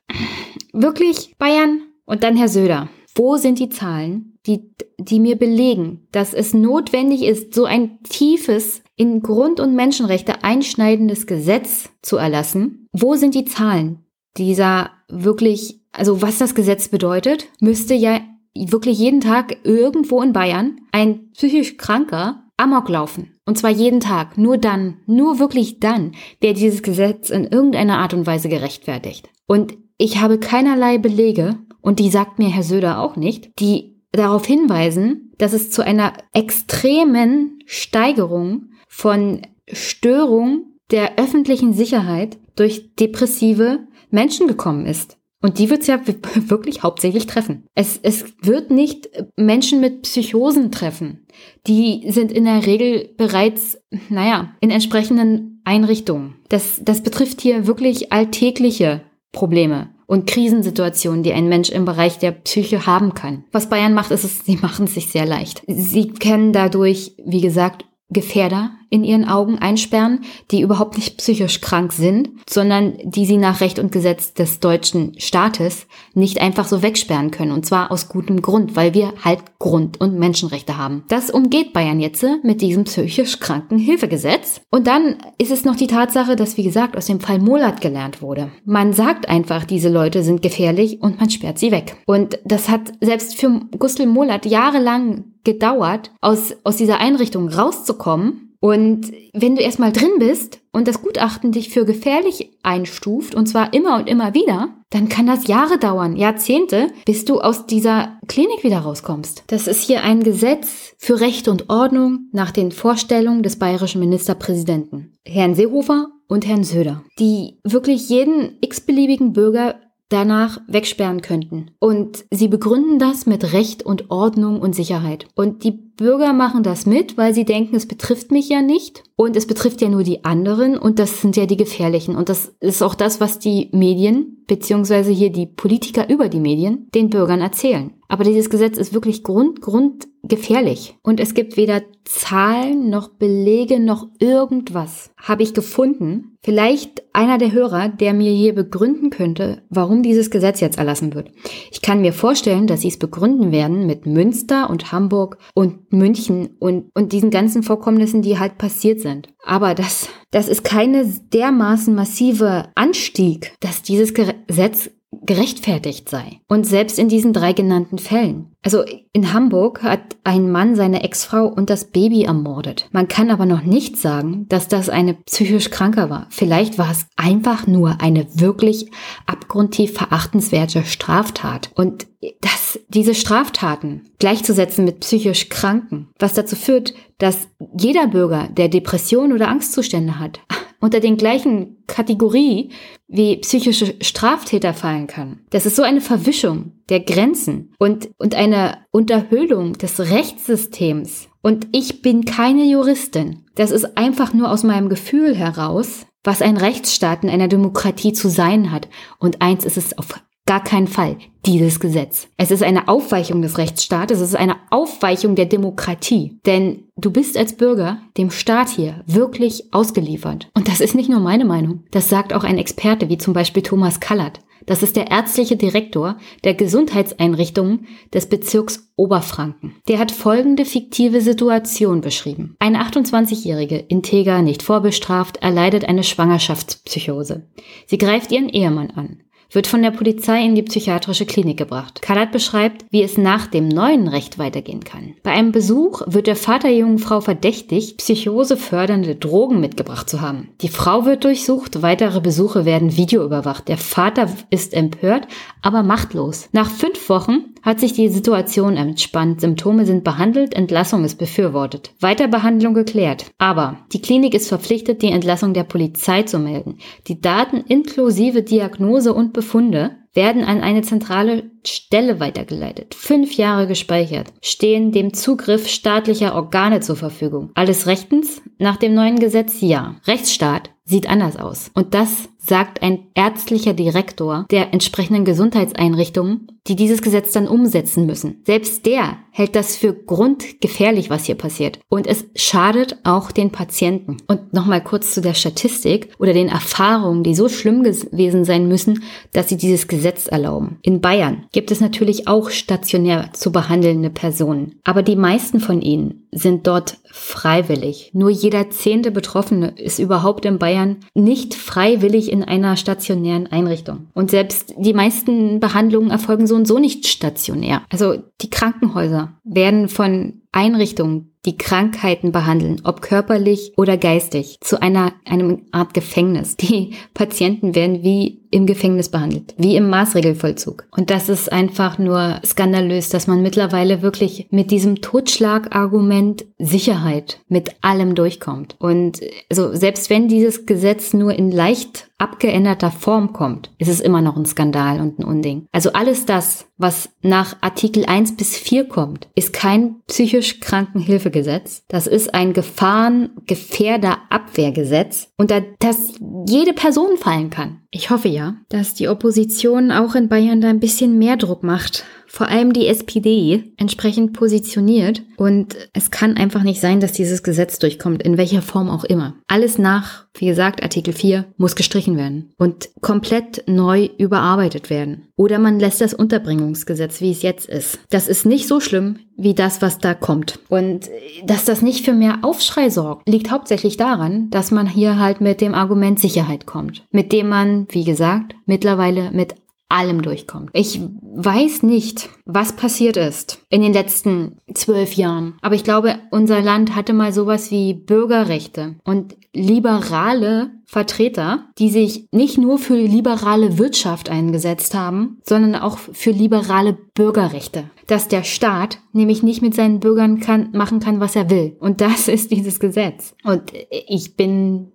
wirklich Bayern und dann Herr Söder. Wo sind die Zahlen, die, die mir belegen, dass es notwendig ist, so ein tiefes, in Grund- und Menschenrechte einschneidendes Gesetz zu erlassen? Wo sind die Zahlen dieser wirklich also was das Gesetz bedeutet, müsste ja wirklich jeden Tag irgendwo in Bayern ein psychisch Kranker Amok laufen. Und zwar jeden Tag. Nur dann, nur wirklich dann, wäre dieses Gesetz in irgendeiner Art und Weise gerechtfertigt. Und ich habe keinerlei Belege, und die sagt mir Herr Söder auch nicht, die darauf hinweisen, dass es zu einer extremen Steigerung von Störung der öffentlichen Sicherheit durch depressive Menschen gekommen ist. Und die wird es ja wirklich hauptsächlich treffen. Es, es wird nicht Menschen mit Psychosen treffen. Die sind in der Regel bereits, naja, in entsprechenden Einrichtungen. Das, das betrifft hier wirklich alltägliche Probleme und Krisensituationen, die ein Mensch im Bereich der Psyche haben kann. Was Bayern macht, ist es, sie machen es sich sehr leicht. Sie kennen dadurch, wie gesagt, Gefährder in ihren Augen einsperren, die überhaupt nicht psychisch krank sind, sondern die sie nach Recht und Gesetz des deutschen Staates nicht einfach so wegsperren können. Und zwar aus gutem Grund, weil wir halt Grund- und Menschenrechte haben. Das umgeht Bayern jetzt mit diesem psychisch kranken Hilfegesetz. Und dann ist es noch die Tatsache, dass, wie gesagt, aus dem Fall Molat gelernt wurde. Man sagt einfach, diese Leute sind gefährlich und man sperrt sie weg. Und das hat selbst für Gustl Molat jahrelang gedauert, aus, aus dieser Einrichtung rauszukommen. Und wenn du erstmal drin bist und das Gutachten dich für gefährlich einstuft, und zwar immer und immer wieder, dann kann das Jahre dauern, Jahrzehnte, bis du aus dieser Klinik wieder rauskommst. Das ist hier ein Gesetz für Recht und Ordnung nach den Vorstellungen des bayerischen Ministerpräsidenten, Herrn Seehofer und Herrn Söder, die wirklich jeden x-beliebigen Bürger danach wegsperren könnten. Und sie begründen das mit Recht und Ordnung und Sicherheit. Und die Bürger machen das mit, weil sie denken, es betrifft mich ja nicht und es betrifft ja nur die anderen und das sind ja die gefährlichen. Und das ist auch das, was die Medien, beziehungsweise hier die Politiker über die Medien, den Bürgern erzählen. Aber dieses Gesetz ist wirklich grund, grund gefährlich. Und es gibt weder Zahlen noch Belege noch irgendwas. Habe ich gefunden. Vielleicht einer der Hörer, der mir hier begründen könnte, warum dieses Gesetz jetzt erlassen wird. Ich kann mir vorstellen, dass sie es begründen werden mit Münster und Hamburg und München und, und diesen ganzen Vorkommnissen, die halt passiert sind. Aber das, das ist keine dermaßen massive Anstieg, dass dieses Gesetz gerechtfertigt sei. Und selbst in diesen drei genannten Fällen. Also in Hamburg hat ein Mann seine Ex-Frau und das Baby ermordet. Man kann aber noch nicht sagen, dass das eine psychisch Kranker war. Vielleicht war es einfach nur eine wirklich abgrundtief verachtenswerte Straftat. Und dass diese Straftaten gleichzusetzen mit psychisch Kranken, was dazu führt, dass jeder Bürger, der Depression oder Angstzustände hat, unter den gleichen Kategorie wie psychische Straftäter fallen kann. Das ist so eine Verwischung der Grenzen und, und eine Unterhöhlung des Rechtssystems. Und ich bin keine Juristin. Das ist einfach nur aus meinem Gefühl heraus, was ein Rechtsstaat in einer Demokratie zu sein hat. Und eins ist es auf gar keinen Fall dieses Gesetz. Es ist eine Aufweichung des Rechtsstaates, es ist eine Aufweichung der Demokratie. Denn du bist als Bürger dem Staat hier wirklich ausgeliefert. Und das ist nicht nur meine Meinung. Das sagt auch ein Experte wie zum Beispiel Thomas Kallert. Das ist der ärztliche Direktor der Gesundheitseinrichtungen des Bezirks Oberfranken. Der hat folgende fiktive Situation beschrieben. Eine 28-jährige, integer, nicht vorbestraft, erleidet eine Schwangerschaftspsychose. Sie greift ihren Ehemann an wird von der Polizei in die psychiatrische Klinik gebracht. Kalat beschreibt, wie es nach dem neuen Recht weitergehen kann. Bei einem Besuch wird der Vater der jungen Frau verdächtigt, psychosefördernde Drogen mitgebracht zu haben. Die Frau wird durchsucht, weitere Besuche werden videoüberwacht. Der Vater ist empört, aber machtlos. Nach fünf Wochen hat sich die Situation entspannt, Symptome sind behandelt, Entlassung ist befürwortet. Weiterbehandlung geklärt. Aber die Klinik ist verpflichtet, die Entlassung der Polizei zu melden. Die Daten inklusive Diagnose und Befunde werden an eine zentrale Stelle weitergeleitet, fünf Jahre gespeichert, stehen dem Zugriff staatlicher Organe zur Verfügung. Alles rechtens? Nach dem neuen Gesetz ja. Rechtsstaat sieht anders aus. Und das sagt ein ärztlicher Direktor der entsprechenden Gesundheitseinrichtungen, die dieses Gesetz dann umsetzen müssen. Selbst der hält das für grundgefährlich, was hier passiert. Und es schadet auch den Patienten. Und nochmal kurz zu der Statistik oder den Erfahrungen, die so schlimm gewesen sein müssen, dass sie dieses Gesetz erlauben. In Bayern gibt es natürlich auch stationär zu behandelnde Personen. Aber die meisten von ihnen sind dort freiwillig. Nur jeder zehnte Betroffene ist überhaupt in Bayern nicht freiwillig in einer stationären Einrichtung. Und selbst die meisten Behandlungen erfolgen so und so nicht stationär. Also die Krankenhäuser werden von Einrichtungen die Krankheiten behandeln, ob körperlich oder geistig, zu einer, einem Art Gefängnis. Die Patienten werden wie im Gefängnis behandelt, wie im Maßregelvollzug. Und das ist einfach nur skandalös, dass man mittlerweile wirklich mit diesem Totschlagargument Sicherheit mit allem durchkommt. Und also selbst wenn dieses Gesetz nur in leicht abgeänderter Form kommt, ist es immer noch ein Skandal und ein Unding. Also alles das, was nach Artikel 1 bis 4 kommt, ist kein psychisch Krankenhilfegesetz. Das ist ein Gefahren-Gefährder-Abwehrgesetz, unter das jede Person fallen kann. Ich hoffe ja, dass die Opposition auch in Bayern da ein bisschen mehr Druck macht vor allem die SPD entsprechend positioniert. Und es kann einfach nicht sein, dass dieses Gesetz durchkommt, in welcher Form auch immer. Alles nach, wie gesagt, Artikel 4 muss gestrichen werden und komplett neu überarbeitet werden. Oder man lässt das Unterbringungsgesetz, wie es jetzt ist. Das ist nicht so schlimm wie das, was da kommt. Und dass das nicht für mehr Aufschrei sorgt, liegt hauptsächlich daran, dass man hier halt mit dem Argument Sicherheit kommt. Mit dem man, wie gesagt, mittlerweile mit allem durchkommt. Ich weiß nicht, was passiert ist in den letzten zwölf Jahren. Aber ich glaube, unser Land hatte mal sowas wie Bürgerrechte und liberale Vertreter, die sich nicht nur für liberale Wirtschaft eingesetzt haben, sondern auch für liberale Bürgerrechte. Dass der Staat nämlich nicht mit seinen Bürgern kann, machen kann, was er will. Und das ist dieses Gesetz. Und ich bin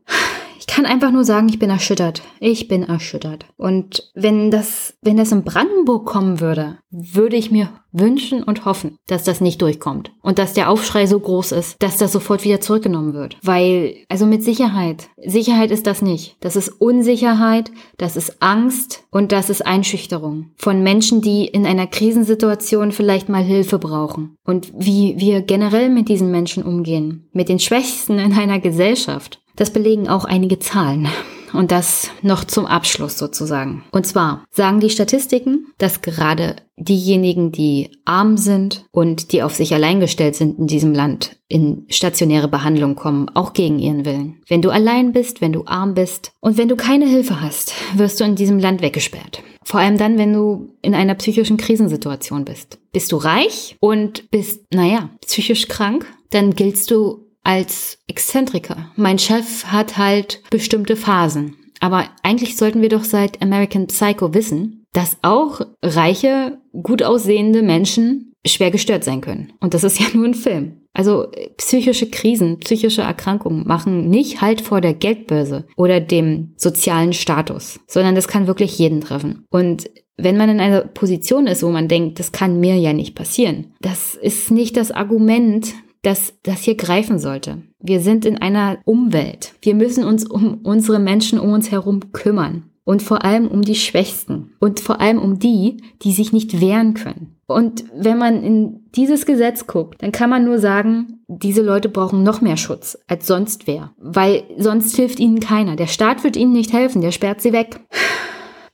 ich kann einfach nur sagen, ich bin erschüttert. Ich bin erschüttert. Und wenn das, wenn das in Brandenburg kommen würde, würde ich mir wünschen und hoffen, dass das nicht durchkommt. Und dass der Aufschrei so groß ist, dass das sofort wieder zurückgenommen wird. Weil, also mit Sicherheit. Sicherheit ist das nicht. Das ist Unsicherheit, das ist Angst und das ist Einschüchterung von Menschen, die in einer Krisensituation vielleicht mal Hilfe brauchen. Und wie wir generell mit diesen Menschen umgehen. Mit den Schwächsten in einer Gesellschaft. Das belegen auch einige Zahlen. Und das noch zum Abschluss sozusagen. Und zwar sagen die Statistiken, dass gerade diejenigen, die arm sind und die auf sich allein gestellt sind in diesem Land, in stationäre Behandlung kommen, auch gegen ihren Willen. Wenn du allein bist, wenn du arm bist und wenn du keine Hilfe hast, wirst du in diesem Land weggesperrt. Vor allem dann, wenn du in einer psychischen Krisensituation bist. Bist du reich und bist, naja, psychisch krank, dann giltst du als Exzentriker. Mein Chef hat halt bestimmte Phasen. Aber eigentlich sollten wir doch seit American Psycho wissen, dass auch reiche, gut aussehende Menschen schwer gestört sein können. Und das ist ja nur ein Film. Also psychische Krisen, psychische Erkrankungen machen nicht halt vor der Geldbörse oder dem sozialen Status, sondern das kann wirklich jeden treffen. Und wenn man in einer Position ist, wo man denkt, das kann mir ja nicht passieren, das ist nicht das Argument, dass das hier greifen sollte. Wir sind in einer Umwelt. Wir müssen uns um unsere Menschen um uns herum kümmern. Und vor allem um die Schwächsten. Und vor allem um die, die sich nicht wehren können. Und wenn man in dieses Gesetz guckt, dann kann man nur sagen, diese Leute brauchen noch mehr Schutz als sonst wer. Weil sonst hilft ihnen keiner. Der Staat wird ihnen nicht helfen, der sperrt sie weg.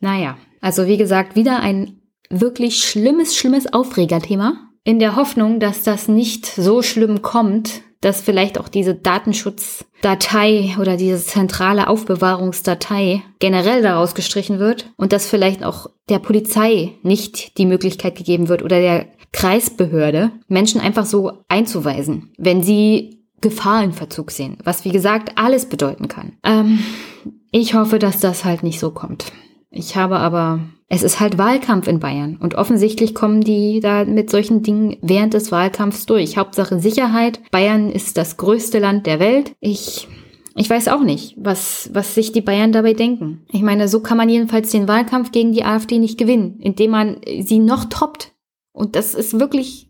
Naja, also wie gesagt, wieder ein wirklich schlimmes, schlimmes Aufregerthema in der Hoffnung, dass das nicht so schlimm kommt, dass vielleicht auch diese Datenschutzdatei oder diese zentrale Aufbewahrungsdatei generell daraus gestrichen wird und dass vielleicht auch der Polizei nicht die Möglichkeit gegeben wird oder der Kreisbehörde, Menschen einfach so einzuweisen, wenn sie Gefahr in Verzug sehen, was wie gesagt alles bedeuten kann. Ähm, ich hoffe, dass das halt nicht so kommt. Ich habe aber, es ist halt Wahlkampf in Bayern und offensichtlich kommen die da mit solchen Dingen während des Wahlkampfs durch. Hauptsache Sicherheit. Bayern ist das größte Land der Welt. Ich ich weiß auch nicht, was, was sich die Bayern dabei denken. Ich meine, so kann man jedenfalls den Wahlkampf gegen die AfD nicht gewinnen, indem man sie noch toppt. Und das ist wirklich,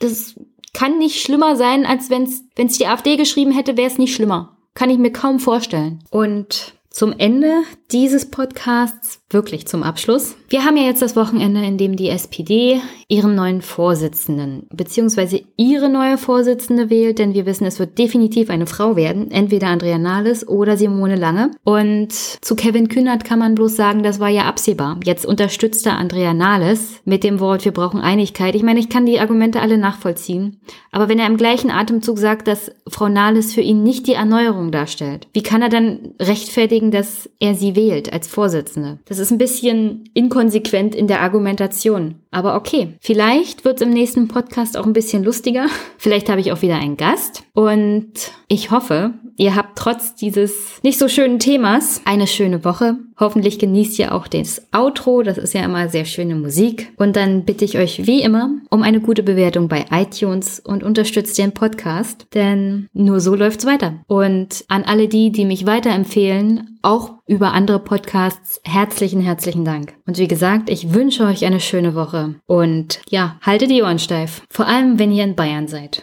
das kann nicht schlimmer sein, als wenn es die AfD geschrieben hätte, wäre es nicht schlimmer. Kann ich mir kaum vorstellen. Und zum Ende dieses Podcasts wirklich zum Abschluss. Wir haben ja jetzt das Wochenende, in dem die SPD ihren neuen Vorsitzenden bzw. ihre neue Vorsitzende wählt, denn wir wissen, es wird definitiv eine Frau werden, entweder Andrea Nahles oder Simone Lange. Und zu Kevin Kühnert kann man bloß sagen, das war ja absehbar. Jetzt unterstützt er Andrea Nahles mit dem Wort, wir brauchen Einigkeit. Ich meine, ich kann die Argumente alle nachvollziehen, aber wenn er im gleichen Atemzug sagt, dass Frau Nahles für ihn nicht die Erneuerung darstellt, wie kann er dann rechtfertigen, dass er sie wählt als Vorsitzende? Das ist ein bisschen inkonsequent in der Argumentation. Aber okay, vielleicht wird es im nächsten Podcast auch ein bisschen lustiger. Vielleicht habe ich auch wieder einen Gast. Und ich hoffe, ihr habt trotz dieses nicht so schönen Themas eine schöne Woche. Hoffentlich genießt ihr auch das Outro. Das ist ja immer sehr schöne Musik. Und dann bitte ich euch wie immer um eine gute Bewertung bei iTunes und unterstützt den Podcast, denn nur so läuft's weiter. Und an alle die, die mich weiterempfehlen, auch über andere Podcasts, herzlichen, herzlichen Dank. Und wie gesagt, ich wünsche euch eine schöne Woche und ja, haltet die Ohren steif. Vor allem, wenn ihr in Bayern seid.